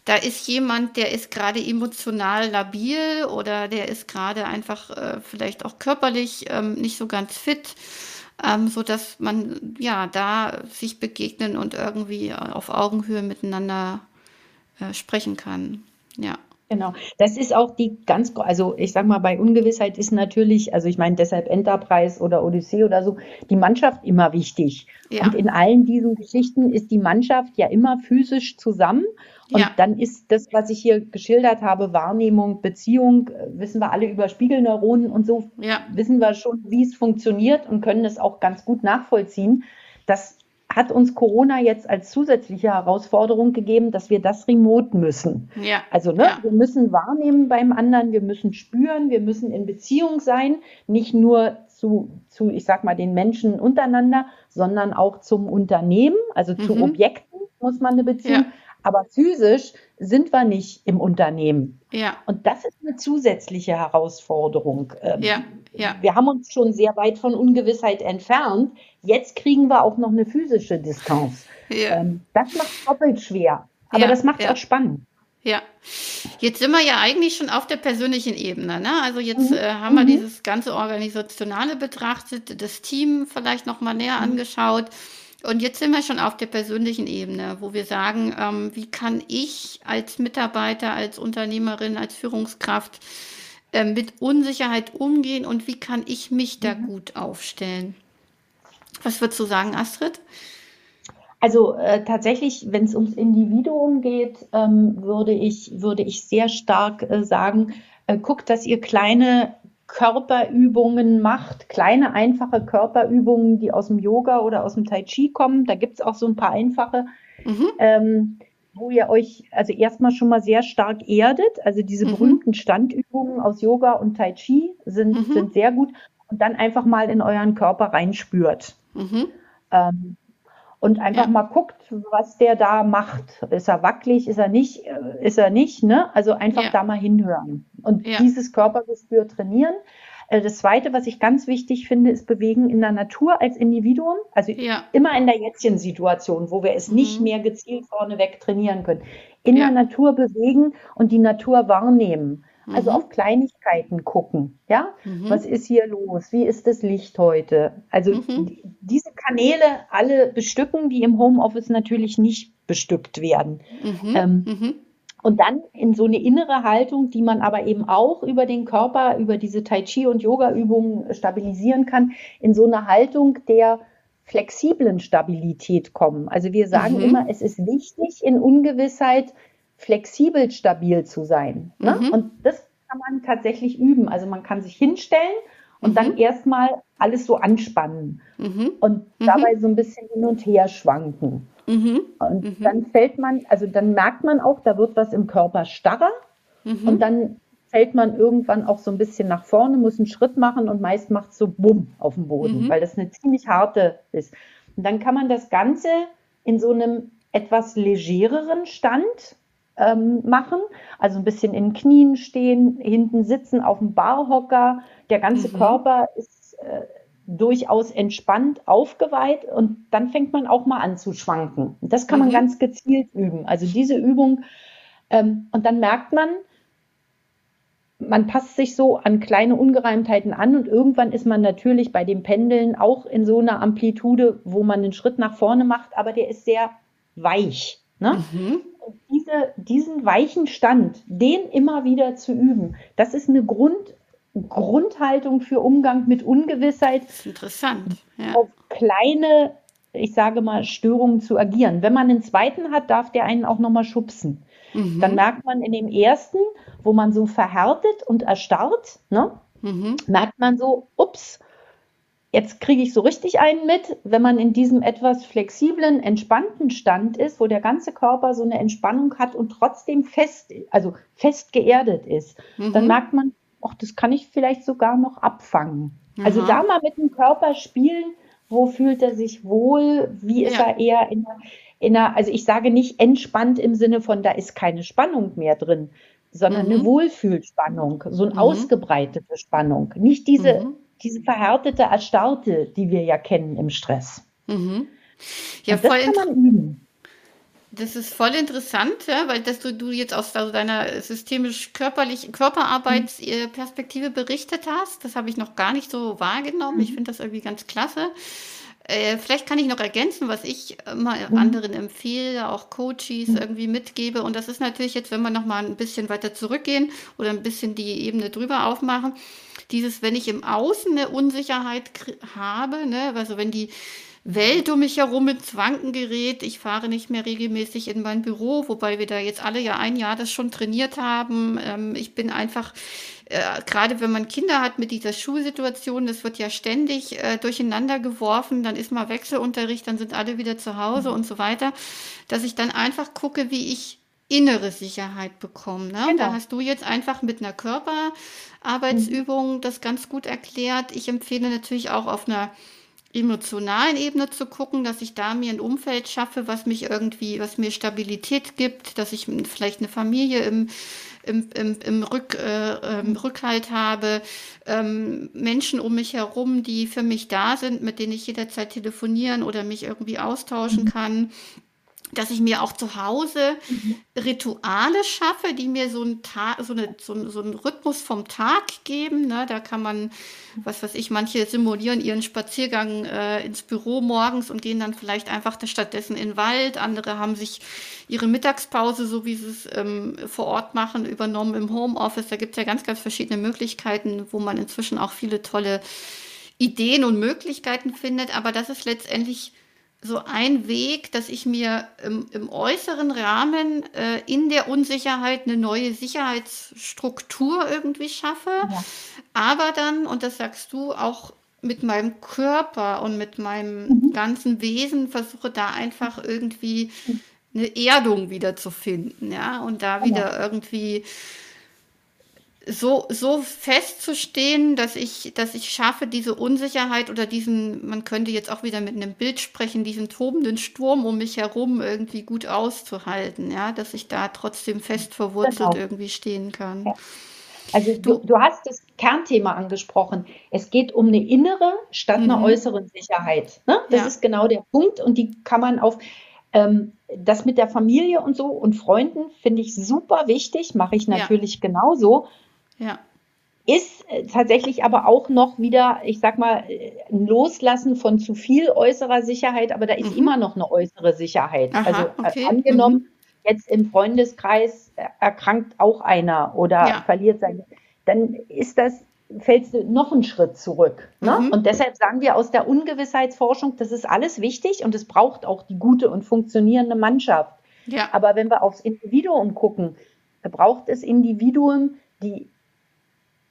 da ist jemand, der ist gerade emotional labil oder der ist gerade einfach äh, vielleicht auch körperlich ähm, nicht so ganz fit ähm, so dass man ja da sich begegnen und irgendwie auf Augenhöhe miteinander äh, sprechen kann. Ja. Genau. Das ist auch die ganz, also ich sag mal, bei Ungewissheit ist natürlich, also ich meine deshalb Enterprise oder Odyssee oder so, die Mannschaft immer wichtig. Ja. Und in allen diesen Geschichten ist die Mannschaft ja immer physisch zusammen. Und ja. dann ist das, was ich hier geschildert habe, Wahrnehmung, Beziehung, wissen wir alle über Spiegelneuronen und so, ja. wissen wir schon, wie es funktioniert und können es auch ganz gut nachvollziehen. Das hat uns Corona jetzt als zusätzliche Herausforderung gegeben, dass wir das remote müssen. Ja. Also ne, ja. wir müssen wahrnehmen beim anderen, wir müssen spüren, wir müssen in Beziehung sein, nicht nur zu, zu ich sag mal, den Menschen untereinander, sondern auch zum Unternehmen, also mhm. zu Objekten muss man eine Beziehung. Ja. Aber physisch sind wir nicht im Unternehmen. Ja. Und das ist eine zusätzliche Herausforderung. Ähm, ja. Ja. Wir haben uns schon sehr weit von Ungewissheit entfernt. Jetzt kriegen wir auch noch eine physische Distanz. Ja. Ähm, das macht doppelt schwer. Aber ja. das macht es ja. auch spannend. Ja, jetzt sind wir ja eigentlich schon auf der persönlichen Ebene. Ne? Also jetzt mhm. äh, haben wir mhm. dieses ganze Organisationale betrachtet, das Team vielleicht noch mal näher mhm. angeschaut. Und jetzt sind wir schon auf der persönlichen Ebene, wo wir sagen, ähm, wie kann ich als Mitarbeiter, als Unternehmerin, als Führungskraft äh, mit Unsicherheit umgehen und wie kann ich mich da mhm. gut aufstellen? Was würdest du sagen, Astrid? Also äh, tatsächlich, wenn es ums Individuum geht, ähm, würde, ich, würde ich sehr stark äh, sagen, äh, guckt, dass ihr kleine Körperübungen macht, kleine einfache Körperübungen, die aus dem Yoga oder aus dem Tai Chi kommen. Da gibt es auch so ein paar einfache, mhm. ähm, wo ihr euch also erstmal schon mal sehr stark erdet. Also diese mhm. berühmten Standübungen aus Yoga und Tai Chi sind, mhm. sind sehr gut. Und dann einfach mal in euren Körper reinspürt. Mhm. Ähm, und einfach ja. mal guckt, was der da macht. Ist er wackelig, ist er nicht, äh, ist er nicht, ne? Also einfach ja. da mal hinhören und ja. dieses Körpergespür trainieren. Äh, das zweite, was ich ganz wichtig finde, ist Bewegen in der Natur als Individuum. Also immer in der Jetztchen-Situation, wo wir es mhm. nicht mehr gezielt vorneweg trainieren können. In der Natur bewegen und die Natur wahrnehmen. Also mhm. auf Kleinigkeiten gucken. Ja, mhm. was ist hier los? Wie ist das Licht heute? Also mhm. diese Kanäle alle bestücken, die im Homeoffice natürlich nicht bestückt werden. Mhm. Ähm, mhm. und dann in so eine innere Haltung, die man aber eben auch über den Körper, über diese Tai Chi und Yoga Übungen stabilisieren kann, in so eine Haltung der flexiblen Stabilität kommen. Also wir sagen mhm. immer, es ist wichtig in Ungewissheit flexibel stabil zu sein. Ne? Mhm. Und das kann man tatsächlich üben. Also man kann sich hinstellen und mhm. dann erstmal alles so anspannen mhm. und mhm. dabei so ein bisschen hin und her schwanken. Mhm. Und mhm. dann fällt man, also dann merkt man auch, da wird was im Körper starrer und dann fällt man irgendwann auch so ein bisschen nach vorne, muss einen Schritt machen und meist macht es so Bumm auf dem Boden, weil das eine ziemlich harte ist. Und dann kann man das Ganze in so einem etwas legereren Stand ähm, machen. Also ein bisschen in Knien stehen, hinten sitzen auf dem Barhocker. Der ganze mhm. Körper ist äh, durchaus entspannt, aufgeweiht und dann fängt man auch mal an zu schwanken. Das kann man mhm. ganz gezielt üben. Also diese Übung ähm, und dann merkt man, man passt sich so an kleine Ungereimtheiten an und irgendwann ist man natürlich bei dem Pendeln auch in so einer Amplitude, wo man einen Schritt nach vorne macht, aber der ist sehr weich. Ne? Mhm diese, diesen weichen Stand, den immer wieder zu üben, das ist eine Grund, Grundhaltung für Umgang mit Ungewissheit. Interessant. Ja. Auf kleine, ich sage mal, Störungen zu agieren. Wenn man einen zweiten hat, darf der einen auch nochmal schubsen. Mhm. Dann merkt man in dem ersten, wo man so verhärtet und erstarrt, ne, mhm. merkt man so, ups, Jetzt kriege ich so richtig einen mit, wenn man in diesem etwas flexiblen, entspannten Stand ist, wo der ganze Körper so eine Entspannung hat und trotzdem fest, also fest geerdet ist, mhm. dann merkt man, ach, das kann ich vielleicht sogar noch abfangen. Also Aha. Also da mal mit dem Körper spielen, wo fühlt er sich wohl, wie ist ja. er eher in einer, in einer, also ich sage nicht entspannt im Sinne von, da ist keine Spannung mehr drin, sondern mhm. eine Wohlfühlspannung, so eine mhm. ausgebreitete Spannung. Nicht diese mhm diese verhärtete Erstarrte, die wir ja kennen im Stress. Mhm. Ja, Und das voll kann man üben. Das ist voll interessant, ja, weil dass du, du jetzt aus deiner systemisch-körperlichen Körperarbeitsperspektive berichtet hast. Das habe ich noch gar nicht so wahrgenommen. Mhm. Ich finde das irgendwie ganz klasse. äh, vielleicht kann ich noch ergänzen, was ich mal mhm. anderen empfehle, auch Coaches mhm. irgendwie mitgebe. Und das ist natürlich jetzt, wenn wir noch mal ein bisschen weiter zurückgehen oder ein bisschen die Ebene drüber aufmachen, dieses, wenn ich im Außen eine Unsicherheit habe, ne, also wenn die Welt um mich herum ins Wanken gerät. Ich fahre nicht mehr regelmäßig in mein Büro, wobei wir da jetzt alle ja ein Jahr das schon trainiert haben. Ähm, ich bin einfach, äh, gerade wenn man Kinder hat mit dieser Schulsituation, das wird ja ständig äh, durcheinander geworfen, dann ist mal Wechselunterricht, dann sind alle wieder zu Hause mhm. und so weiter, dass ich dann einfach gucke, wie ich innere Sicherheit bekomme. Ne? Genau. Da hast du jetzt einfach mit einer Körperarbeitsübung mhm. das ganz gut erklärt. Ich empfehle natürlich auch auf einer emotionalen Ebene zu gucken, dass ich da mir ein Umfeld schaffe, was mich irgendwie, was mir Stabilität gibt, dass ich vielleicht eine Familie im, im, im, im Rück, äh, ähm, Rückhalt habe, ähm, Menschen um mich herum, die für mich da sind, mit denen ich jederzeit telefonieren oder mich irgendwie austauschen mhm. Dass ich mir auch zu Hause mhm. Rituale schaffe, die mir so, ein Tag, so, eine, so, so einen Rhythmus vom Tag geben. Ne? Da kann man, was weiß ich, manche simulieren ihren Spaziergang äh, ins Büro morgens und gehen dann vielleicht einfach stattdessen in den Wald. Andere haben sich ihre Mittagspause, so wie sie es ähm, vor Ort machen, übernommen im Homeoffice. Da gibt es ja ganz, ganz verschiedene Möglichkeiten, wo man inzwischen auch viele tolle Ideen und Möglichkeiten findet. Aber das ist letztendlich so ein Weg, dass ich mir im, im äußeren Rahmen äh, in der Unsicherheit eine neue Sicherheitsstruktur irgendwie schaffe, ja. aber dann, und das sagst du, auch mit meinem Körper und mit meinem mhm. ganzen Wesen versuche da einfach irgendwie eine Erdung wieder zu finden, ja, und da wieder ja. irgendwie so, so festzustehen, dass ich, dass ich schaffe, diese Unsicherheit oder diesen, man könnte jetzt auch wieder mit einem Bild sprechen, diesen tobenden Sturm um mich herum irgendwie gut auszuhalten, ja, dass ich da trotzdem fest verwurzelt genau. irgendwie stehen kann. Ja. Also du, du hast das Kernthema angesprochen. Es geht um eine innere statt einer mhm. äußeren Sicherheit. Ne? Das ja. ist genau der Punkt und die kann man auf ähm, das mit der Familie und so und Freunden finde ich super wichtig, mache ich natürlich ja. genauso. Ja. Ist äh, tatsächlich aber auch noch wieder, ich sag mal, ein Loslassen von zu viel äußerer Sicherheit, aber da ist mhm. immer noch eine äußere Sicherheit. Aha, also äh, okay. angenommen, mhm. jetzt im Freundeskreis äh, erkrankt auch einer oder ja. verliert sein, dann ist das, fällst du noch einen Schritt zurück. Ne? Mhm. Und deshalb sagen wir aus der Ungewissheitsforschung, das ist alles wichtig und es braucht auch die gute und funktionierende Mannschaft. Ja. Aber wenn wir aufs Individuum gucken, braucht es Individuen, die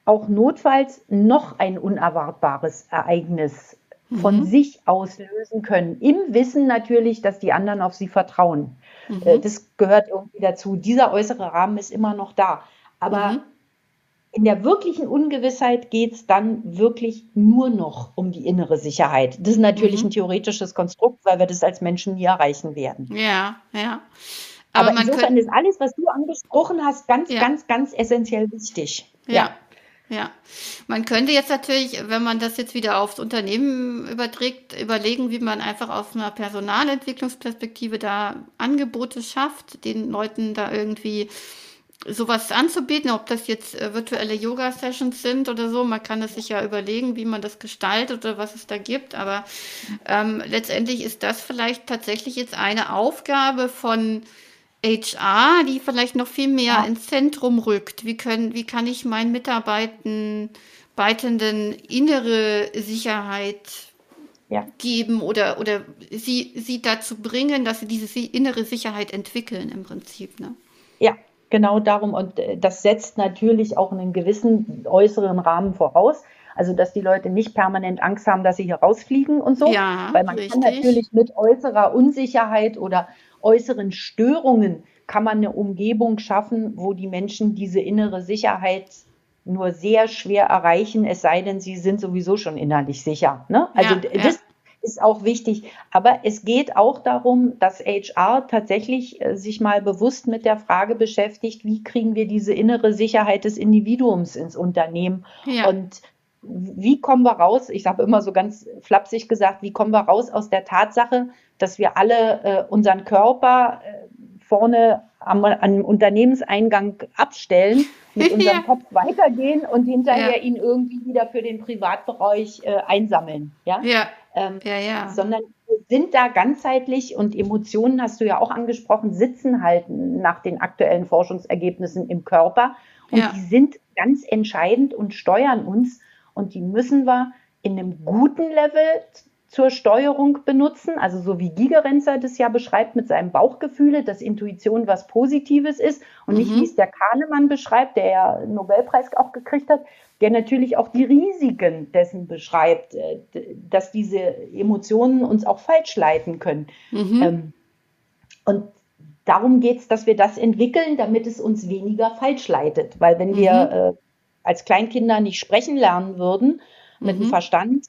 auch notfalls noch ein unerwartbares Ereignis von mhm. sich auslösen können. Im Wissen natürlich, dass die anderen auf sie vertrauen. Mhm. Äh, das gehört irgendwie dazu. Dieser äußere Rahmen ist immer noch da. Aber mhm. in der wirklichen Ungewissheit geht es dann wirklich nur noch um die innere Sicherheit. Das ist natürlich mhm. ein theoretisches Konstrukt, weil wir das als Menschen nie erreichen werden. Ja, ja. Aber, Aber insofern ist alles, was du angesprochen hast, ganz, ja. ganz, ganz essentiell wichtig. ja. ja. Ja, man könnte jetzt natürlich, wenn man das jetzt wieder aufs Unternehmen überträgt, überlegen, wie man einfach aus einer Personalentwicklungsperspektive da Angebote schafft, den Leuten da irgendwie sowas anzubieten, ob das jetzt äh, virtuelle Yoga-Sessions sind oder so. Man kann es sich ja überlegen, wie man das gestaltet oder was es da gibt. Aber ähm, letztendlich ist das vielleicht tatsächlich jetzt eine Aufgabe von HR, die vielleicht noch viel mehr ja. ins Zentrum rückt. Wie, können, wie kann ich meinen Mitarbeitenden innere Sicherheit ja. geben oder, oder sie, sie dazu bringen, dass sie diese innere Sicherheit entwickeln im Prinzip. Ne? Ja, genau darum. Und äh, das setzt natürlich auch einen gewissen äußeren Rahmen voraus. Also, dass die Leute nicht permanent Angst haben, dass sie hier rausfliegen und so. Ja, Weil man richtig. kann natürlich mit äußerer Unsicherheit oder äußeren Störungen kann man eine Umgebung schaffen, wo die Menschen diese innere Sicherheit nur sehr schwer erreichen, es sei denn, sie sind sowieso schon innerlich sicher. Ne? Also ja, das ja. ist auch wichtig. Aber es geht auch darum, dass HR tatsächlich äh, sich mal bewusst mit der Frage beschäftigt, wie kriegen wir diese innere Sicherheit des Individuums ins Unternehmen ja. und wie kommen wir raus? Ich habe immer so ganz flapsig gesagt, wie kommen wir raus aus der Tatsache, dass wir alle äh, unseren Körper äh, vorne am, am, Unternehmenseingang abstellen, <laughs> mit unserem ja. Kopf weitergehen und hinterher ja. ihn irgendwie wieder für den Privatbereich äh, einsammeln. Ja. ja. ähm, ja, ja. sondern wir sind da ganzheitlich und Emotionen, hast du ja auch angesprochen, sitzen halt nach den aktuellen Forschungsergebnissen im Körper und ja. die sind ganz entscheidend und steuern uns und die müssen wir in einem guten Level zur Steuerung benutzen, also so wie Gigerenzer das ja beschreibt mit seinem Bauchgefühle, dass Intuition was Positives ist und mhm. nicht wie es der Kahnemann beschreibt, der ja einen Nobelpreis auch gekriegt hat, der natürlich auch die Risiken dessen beschreibt, äh, dass diese Emotionen uns auch falsch leiten können. Mhm. Ähm, und darum geht es, dass wir das entwickeln, damit es uns weniger falsch leitet. Weil wenn mhm. wir äh, als Kleinkinder nicht sprechen lernen würden mit mhm. dem Verstand,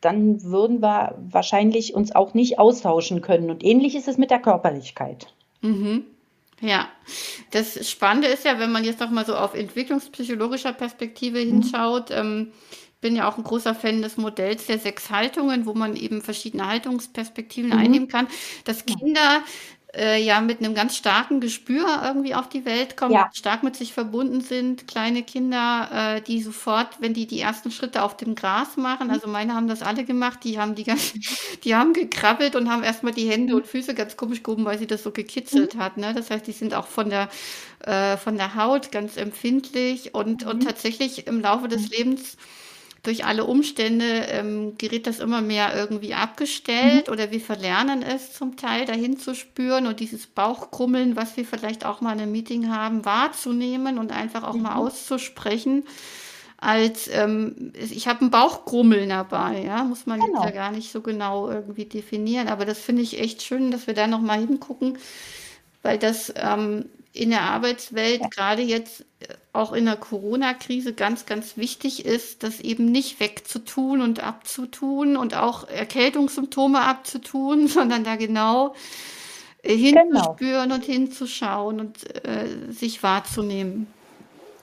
dann würden wir wahrscheinlich uns auch nicht austauschen können. Und ähnlich ist es mit der Körperlichkeit. Mhm. Ja, das Spannende ist ja, wenn man jetzt noch mal so auf entwicklungspsychologischer Perspektive mhm. hinschaut, ähm, bin ja auch ein großer Fan des Modells der sechs Haltungen, wo man eben verschiedene Haltungsperspektiven mhm. einnehmen kann, dass Kinder äh, ja mit einem ganz starken Gespür irgendwie auf die Welt kommen, ja. stark mit sich verbunden sind. Kleine Kinder, äh, die sofort, wenn die die ersten Schritte auf dem Gras machen, also meine haben das alle gemacht, die haben die ganz, <laughs> die haben gekrabbelt und haben erstmal die Hände und Füße ganz komisch gehoben, weil sie das so gekitzelt mhm. hat. Ne? Das heißt, die sind auch von der äh, von der Haut ganz empfindlich und, mhm. und tatsächlich im Laufe des Lebens durch alle Umstände ähm, gerät das immer mehr irgendwie abgestellt mhm. oder wir verlernen es zum Teil dahin zu spüren und dieses Bauchkrummeln, was wir vielleicht auch mal in einem Meeting haben, wahrzunehmen und einfach auch mhm. mal auszusprechen. Als ähm, ich habe ein Bauchkrummeln dabei, ja, muss man genau. jetzt ja gar nicht so genau irgendwie definieren. Aber das finde ich echt schön, dass wir da nochmal hingucken, weil das ähm, in der Arbeitswelt, ja. gerade jetzt äh, auch in der Corona-Krise, ganz, ganz wichtig ist, das eben nicht wegzutun und abzutun und auch Erkältungssymptome abzutun, <laughs> sondern da genau äh, hinzuspüren genau. und hinzuschauen und äh, sich wahrzunehmen.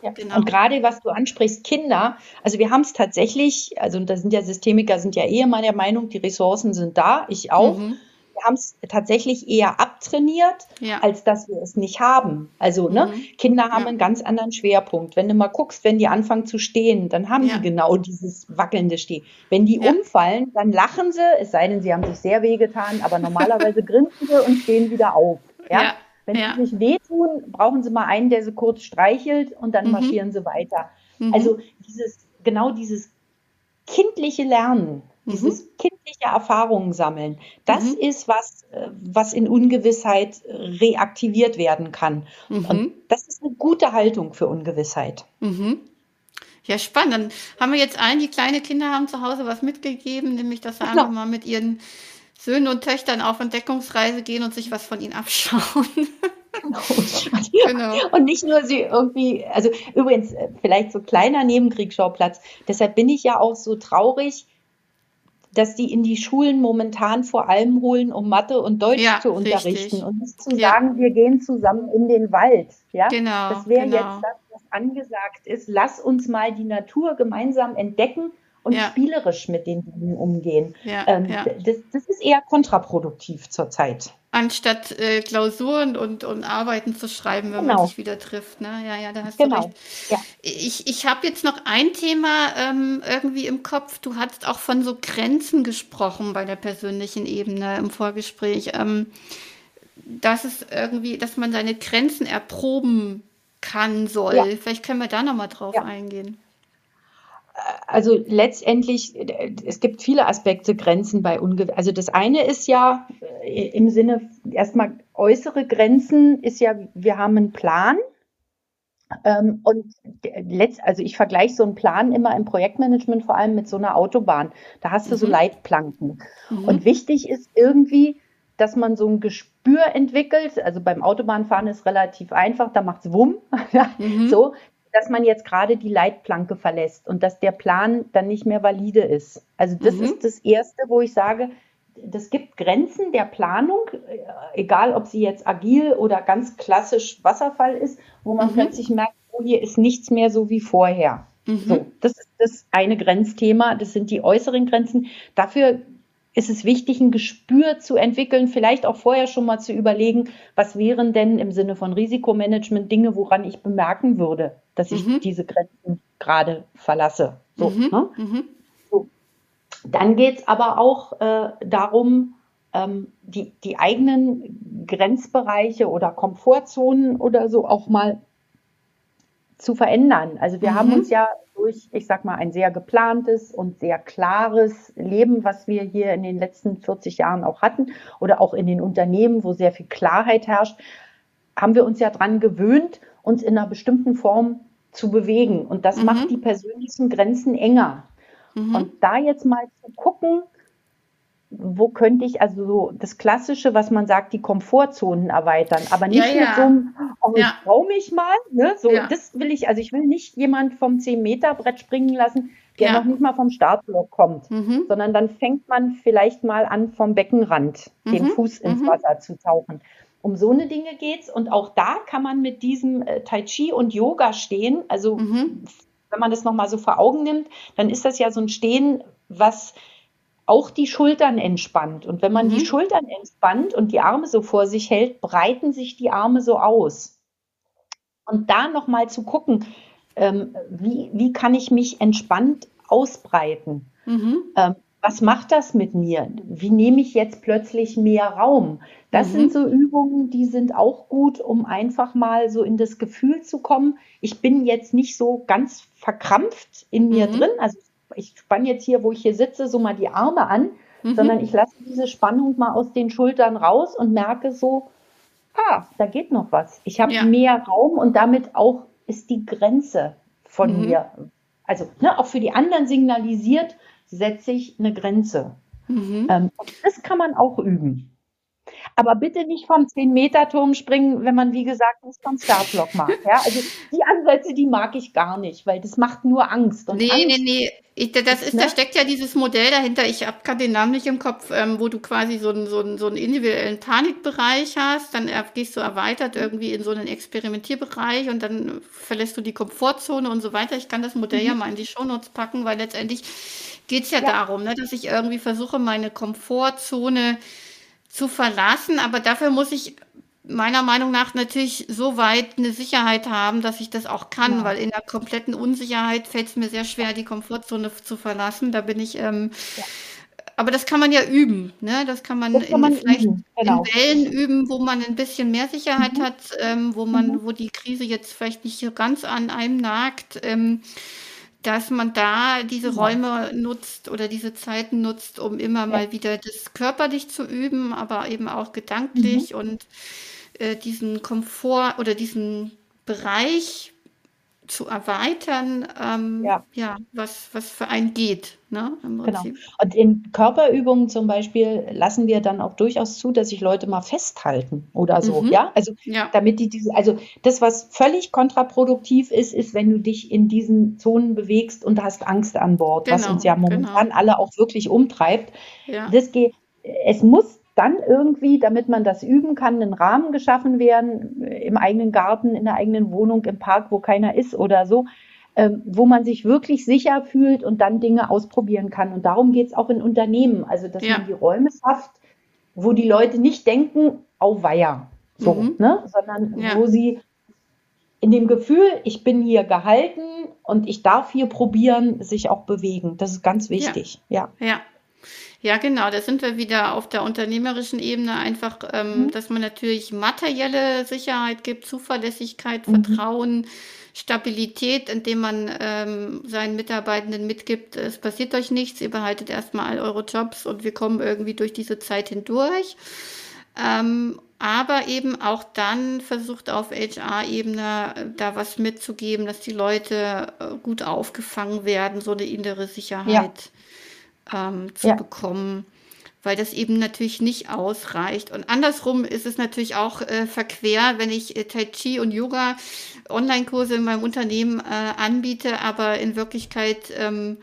Ja. Genau. Und gerade was du ansprichst, Kinder, also wir haben es tatsächlich, also da sind ja Systemiker, sind ja eh immer der Meinung, die Ressourcen sind da, ich auch. Mhm wir haben es tatsächlich eher abtrainiert, ja. als dass wir es nicht haben. Also ne, mhm. Kinder haben ja. einen ganz anderen Schwerpunkt. Wenn du mal guckst, wenn die anfangen zu stehen, dann haben ja. die genau dieses wackelnde Stehen. Wenn die umfallen, dann lachen sie, es sei denn, sie haben sich sehr wehgetan, aber normalerweise <laughs> grinsen sie und stehen wieder auf. Ja? Wenn sie sich wehtun, brauchen sie mal einen, der sie kurz streichelt und dann mhm. marschieren sie weiter. Mhm. Also dieses, genau dieses kindliche Lernen, dieses mhm. Kindliche Erfahrungen sammeln, das mhm. ist was, äh, was in Ungewissheit reaktiviert werden kann. Mhm. Und das ist eine gute Haltung für Ungewissheit. Mhm. Ja, spannend. Dann haben wir jetzt allen, die kleine Kinder haben zu Hause was mitgegeben, nämlich, dass sie genau. einfach mal mit ihren Söhnen und Töchtern auf Entdeckungsreise gehen und sich was von ihnen abschauen. Genau. <laughs> genau. Und nicht nur sie irgendwie, also übrigens, äh, vielleicht so kleiner Nebenkriegsschauplatz. Deshalb bin ich ja auch so traurig, dass die in die Schulen momentan vor allem holen, um Mathe und Deutsch ja, zu unterrichten richtig. und nicht zu ja. sagen, wir gehen zusammen in den Wald. Ja, genau. Das wäre genau. jetzt das, was angesagt ist. Lass uns mal die Natur gemeinsam entdecken und ja. spielerisch mit den Dingen umgehen. Ja, ähm. Das, das, ist eher kontraproduktiv zurzeit. Anstatt äh, Klausuren und, und Arbeiten zu schreiben, wenn genau. man sich wieder trifft. Ne? Ja, ja, da hast genau. du recht. Ja. Ich, ich habe jetzt noch ein Thema ähm, irgendwie im Kopf. Du hast auch von so Grenzen gesprochen bei der persönlichen Ebene im Vorgespräch. Ähm, dass es irgendwie, dass man seine Grenzen erproben kann soll. Ja. Vielleicht können wir da nochmal drauf ja. eingehen also letztendlich, es gibt viele Aspekte, Grenzen bei Ungewissheit. Also das eine ist ja äh, im Sinne erstmal äußere Grenzen ist ja, wir haben einen Plan. Ähm, und letzt, also ich vergleiche so einen Plan immer im Projektmanagement vor allem mit so einer Autobahn. Da hast du mhm. so Leitplanken. Mhm. Und wichtig ist irgendwie, dass man so ein Gespür entwickelt. Also beim Autobahnfahren ist relativ einfach, da macht es Wumm. <laughs> mhm. So, dass man jetzt gerade die Leitplanke verlässt und dass der Plan dann nicht mehr valide ist. Also das mhm. ist das Erste, wo ich sage, das gibt Grenzen der Planung, äh, egal ob sie jetzt agil oder ganz klassisch Wasserfall ist, wo man mhm. plötzlich merkt, oh, hier ist nichts mehr so wie vorher. Mhm. So, das ist das eine Grenzthema, das sind die äußeren Grenzen. Dafür ist es wichtig, ein Gespür zu entwickeln, vielleicht auch vorher schon mal zu überlegen, was wären denn im Sinne von Risikomanagement Dinge, woran ich bemerken würde, dass ich mhm. diese Grenzen gerade verlasse. So, mhm. Ne? Mhm. so. Dann geht es aber auch äh, darum, ähm, die, die eigenen Grenzbereiche oder Komfortzonen oder so auch mal zu verändern. Also wir mhm. haben uns ja durch, ich sag mal, ein sehr geplantes und sehr klares Leben, was wir hier in den letzten 40 Jahren auch hatten oder auch in den Unternehmen, wo sehr viel Klarheit herrscht, haben wir uns ja dran gewöhnt, uns in einer bestimmten Form zu bewegen. Und das mhm. macht die persönlichen Grenzen enger. Mhm. Und da jetzt mal zu gucken, wo könnte ich, also so das Klassische, was man sagt, die Komfortzonen erweitern, aber nicht ja, ja. mit so einem, oh, ja. ich trau mich mal, ne? So, das will ich, also ich will nicht jemand vom 10-Meter-Brett springen lassen, der noch nicht mal vom Startblock kommt, mhm. sondern dann fängt man vielleicht mal an, vom Beckenrand mhm. den Fuß ins mhm. Wasser zu tauchen. Um so eine Dinge geht's und auch da kann man mit diesem äh, Tai Chi und Yoga stehen. Also mhm. wenn man das nochmal so vor Augen nimmt, dann ist das ja so ein Stehen, was auch die Schultern entspannt. Und wenn man mhm. die Schultern entspannt und die Arme so vor sich hält, breiten sich die Arme so aus. Und da nochmal zu gucken, ähm, wie, wie kann ich mich entspannt ausbreiten? Mhm. Ähm, was macht das mit mir? Wie nehme ich jetzt plötzlich mehr Raum? Das mhm. sind so Übungen, die sind auch gut, um einfach mal so in das Gefühl zu kommen. Ich bin jetzt nicht so ganz verkrampft in mir mhm. drin. Also ich spanne jetzt hier, wo ich hier sitze, so mal die Arme an, mhm. sondern ich lasse diese Spannung mal aus den Schultern raus und merke so, ah, da geht noch was. Ich habe ja. mehr Raum und damit auch ist die Grenze von mhm. mir. Also ne, auch für die anderen signalisiert, setze ich eine Grenze. Mhm. Ähm, das kann man auch üben. Aber bitte nicht vom 10-Meter-Turm springen, wenn man, wie gesagt, nicht vom Startblock macht. Ja? Also die Ansätze, die mag ich gar nicht, weil das macht nur Angst. Und nee, Angst, nee, nee. Ich, das ist, ne? da steckt ja dieses Modell dahinter, ich habe gerade den Namen nicht im Kopf, ähm, wo du quasi so einen, so, einen, so einen individuellen Panikbereich hast, dann gehst du erweitert irgendwie in so einen Experimentierbereich und dann verlässt du die Komfortzone und so weiter. Ich kann das Modell mhm. ja mal in die Shownotes packen, weil letztendlich geht es ja, ja, darum, ne, dass ich irgendwie versuche, meine Komfortzone zu verlassen, aber dafür muss ich meiner Meinung nach natürlich so weit eine Sicherheit haben, dass ich das auch kann, ja. weil in der kompletten Unsicherheit fällt es mir sehr schwer, die Komfortzone zu verlassen. Da bin ich, ähm, ja. aber das kann man ja üben, ne? Das kann man, das kann man vielleicht üben. Genau. in Wellen üben, wo man ein bisschen mehr Sicherheit mhm. hat, ähm, wo man, mhm. wo die Krise jetzt vielleicht nicht ganz an einem nagt. Ähm, dass man da diese Räume nutzt oder diese Zeiten nutzt, um immer mal wieder das körperlich zu üben, aber eben auch gedanklich mhm. und äh, diesen Komfort oder diesen Bereich zu erweitern, ähm, ja. ja, was, was für einen geht. Ne, genau. Und in Körperübungen zum Beispiel lassen wir dann auch durchaus zu, dass sich Leute mal festhalten oder so. Mhm. Ja, also ja. damit die diese, also das, was völlig kontraproduktiv ist, ist, wenn du dich in diesen Zonen bewegst und hast Angst an Bord, genau, was uns ja momentan genau. alle auch wirklich umtreibt. Ja. Das geht, es muss dann irgendwie, damit man das üben kann, ein Rahmen geschaffen werden, im eigenen Garten, in der eigenen Wohnung, im Park, wo keiner ist oder so, ähm, wo man sich wirklich sicher fühlt und dann Dinge ausprobieren kann. Und darum geht es auch in Unternehmen, also dass ja. man die Räume schafft, wo die Leute nicht denken, au weia, so, mhm. ne? sondern ja. wo sie in dem Gefühl, ich bin hier gehalten und ich darf hier probieren, sich auch bewegen. Das ist ganz wichtig. Ja. ja. ja. Ja, genau, da sind wir wieder auf der unternehmerischen Ebene einfach, ähm, mhm. dass man natürlich materielle Sicherheit gibt, Zuverlässigkeit, mhm. Vertrauen, Stabilität, indem man ähm, seinen Mitarbeitenden mitgibt, es passiert euch nichts, ihr behaltet erstmal all eure Jobs und wir kommen irgendwie durch diese Zeit hindurch. Ähm, aber eben auch dann versucht auf HR-Ebene äh, da was mitzugeben, dass die Leute äh, gut aufgefangen werden, so eine innere Sicherheit. Ja ähm, zu ja. bekommen, weil das eben natürlich nicht ausreicht. Und andersrum ist es natürlich auch äh, verquer, wenn ich äh, Tai Chi und Yoga Online-Kurse in meinem Unternehmen äh, anbiete, aber in Wirklichkeit ähm,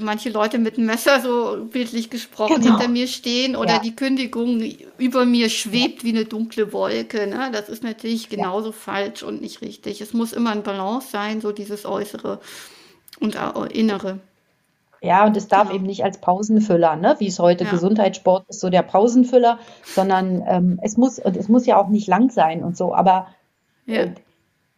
manche Leute mit einem Messer, so bildlich gesprochen, genau. hinter mir stehen oder ja. die Kündigung über mir schwebt ja. wie eine dunkle Wolke. Ne? Das ist natürlich genauso ja. falsch und nicht richtig. Es muss immer ein Balance sein, so dieses Äußere und Innere. Ja, und es darf genau. eben nicht als Pausenfüller, ne, wie es heute ja. Gesundheitssport ist, so der Pausenfüller, sondern ähm, es muss, und es muss ja auch nicht lang sein und so, aber ja. äh,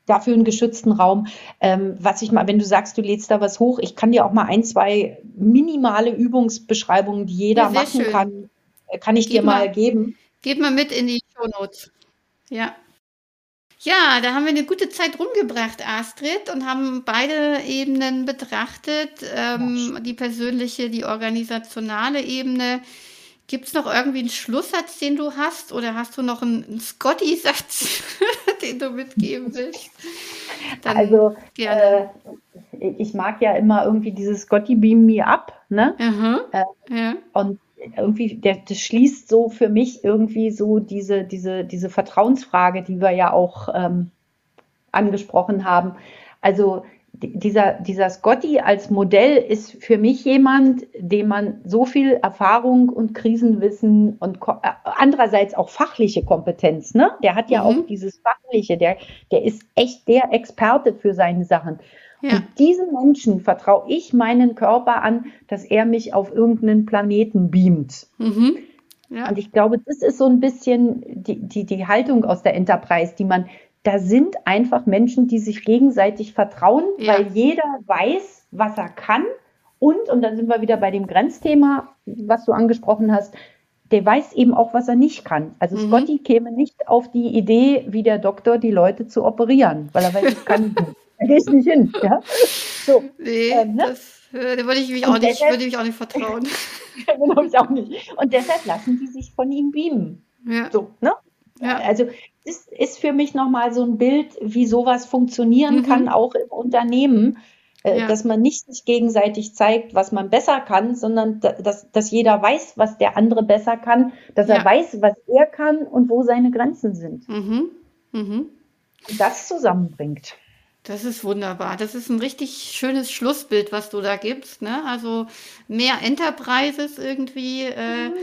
dafür einen geschützten Raum. Ähm, was ich mal, wenn du sagst, du lädst da was hoch, ich kann dir auch mal ein, zwei minimale Übungsbeschreibungen, die jeder ja, machen schön. kann, äh, kann ich Gib dir mal, mal geben. Gib mal mit in die Show Notes. Ja. Ja, da haben wir eine gute Zeit rumgebracht, Astrid, und haben beide Ebenen betrachtet. Ähm, die persönliche, die organisationale Ebene. Gibt es noch irgendwie einen Schlusssatz, den du hast? Oder hast du noch einen, einen Scotty-Satz, <laughs> den du mitgeben willst? Dann also. Äh, ich mag ja immer irgendwie dieses Scotty Beam Me Up. Ne? Äh, ja. Und irgendwie, der, das schließt so für mich irgendwie so diese, diese, diese Vertrauensfrage, die wir ja auch ähm, angesprochen haben. Also dieser, dieser Scotty als Modell ist für mich jemand, dem man so viel Erfahrung und Krisenwissen und äh, andererseits auch fachliche Kompetenz, ne? Der hat ja mhm. auch dieses fachliche, der, der ist echt der Experte für seine Sachen. Ja. Und diesem Menschen vertraue ich meinen Körper an, dass er mich auf irgendeinen Planeten beamt. Mhm. Ja. Und ich glaube, das ist so ein bisschen die, die, die Haltung aus der Enterprise, die man, da sind einfach Menschen, die sich gegenseitig vertrauen, ja. weil jeder weiß, was er kann. Und, und dann sind wir wieder bei dem Grenzthema, was du angesprochen hast, der weiß eben auch, was er nicht kann. Also mhm. Scotty käme nicht auf die Idee, wie der Doktor die Leute zu operieren, weil er weiß, das kann nicht. Da gehe ich nicht hin. Ja? So, nee, ähm, ne? das äh, da würde ich mich auch nicht, deshalb, würde ich auch nicht vertrauen. <laughs> genau, ich auch nicht. Und deshalb lassen die sich von ihm beamen. Ja. So, ne? Ja. Also das ist für mich nochmal so ein Bild, wie sowas funktionieren mhm. kann, auch im Unternehmen. Äh, ja. Dass man nicht sich gegenseitig zeigt, was man besser kann, sondern dass, dass jeder weiß, was der andere besser kann, dass ja. er weiß, was er kann und wo seine Grenzen sind. Mhm. Mhm. Und das zusammenbringt. Das ist wunderbar. Das ist ein richtig schönes Schlussbild, was du da gibst. Ne? Also mehr Enterprises irgendwie äh, mhm.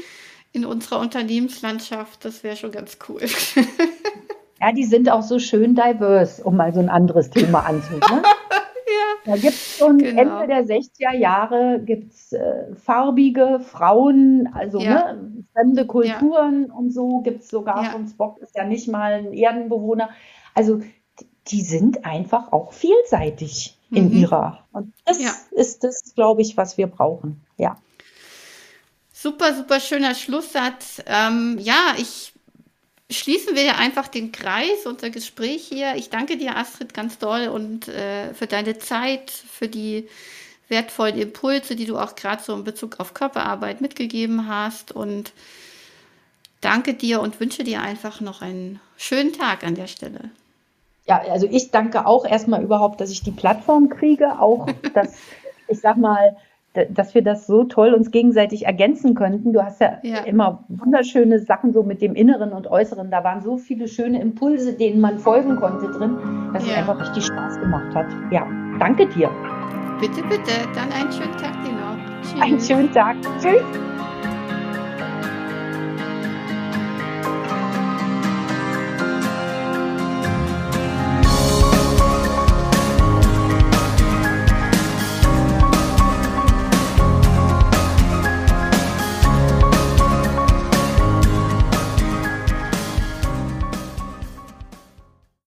in unserer Unternehmenslandschaft, das wäre schon ganz cool. <laughs> ja, die sind auch so schön diverse, um mal so ein anderes Thema anzunehmen. <laughs> Ja. Da gibt es schon genau. Ende der 60er Jahre gibt's, äh, farbige Frauen, also ja. ne, fremde Kulturen ja. und so. Gibt es sogar ja. von Spock, ist ja nicht mal ein Erdenbewohner. Also die sind einfach auch vielseitig mhm. in ihrer. Und das ja. ist das, glaube ich, was wir brauchen. Ja. Super, super schöner Schlusssatz. Ähm, ja, ich schließen wir ja einfach den Kreis, unser Gespräch hier. Ich danke dir, Astrid, ganz doll und äh, für deine Zeit, für die wertvollen Impulse, die du auch gerade so in Bezug auf Körperarbeit mitgegeben hast. Und danke dir und wünsche dir einfach noch einen schönen Tag an der Stelle ja, also ich danke auch erstmal überhaupt, dass ich die Plattform kriege, auch <laughs> dass, ich sag mal, dass wir das so toll uns gegenseitig ergänzen könnten. Du hast ja, ja, immer wunderschöne Sachen so mit dem Inneren und Äußeren. Da waren so viele schöne Impulse, denen man folgen konnte drin, dass ja. es einfach richtig Spaß gemacht hat. Ja, danke dir. Bitte, bitte. Dann einen schönen Tag dir noch. Tschüss. Einen schönen Tag. Tschüss.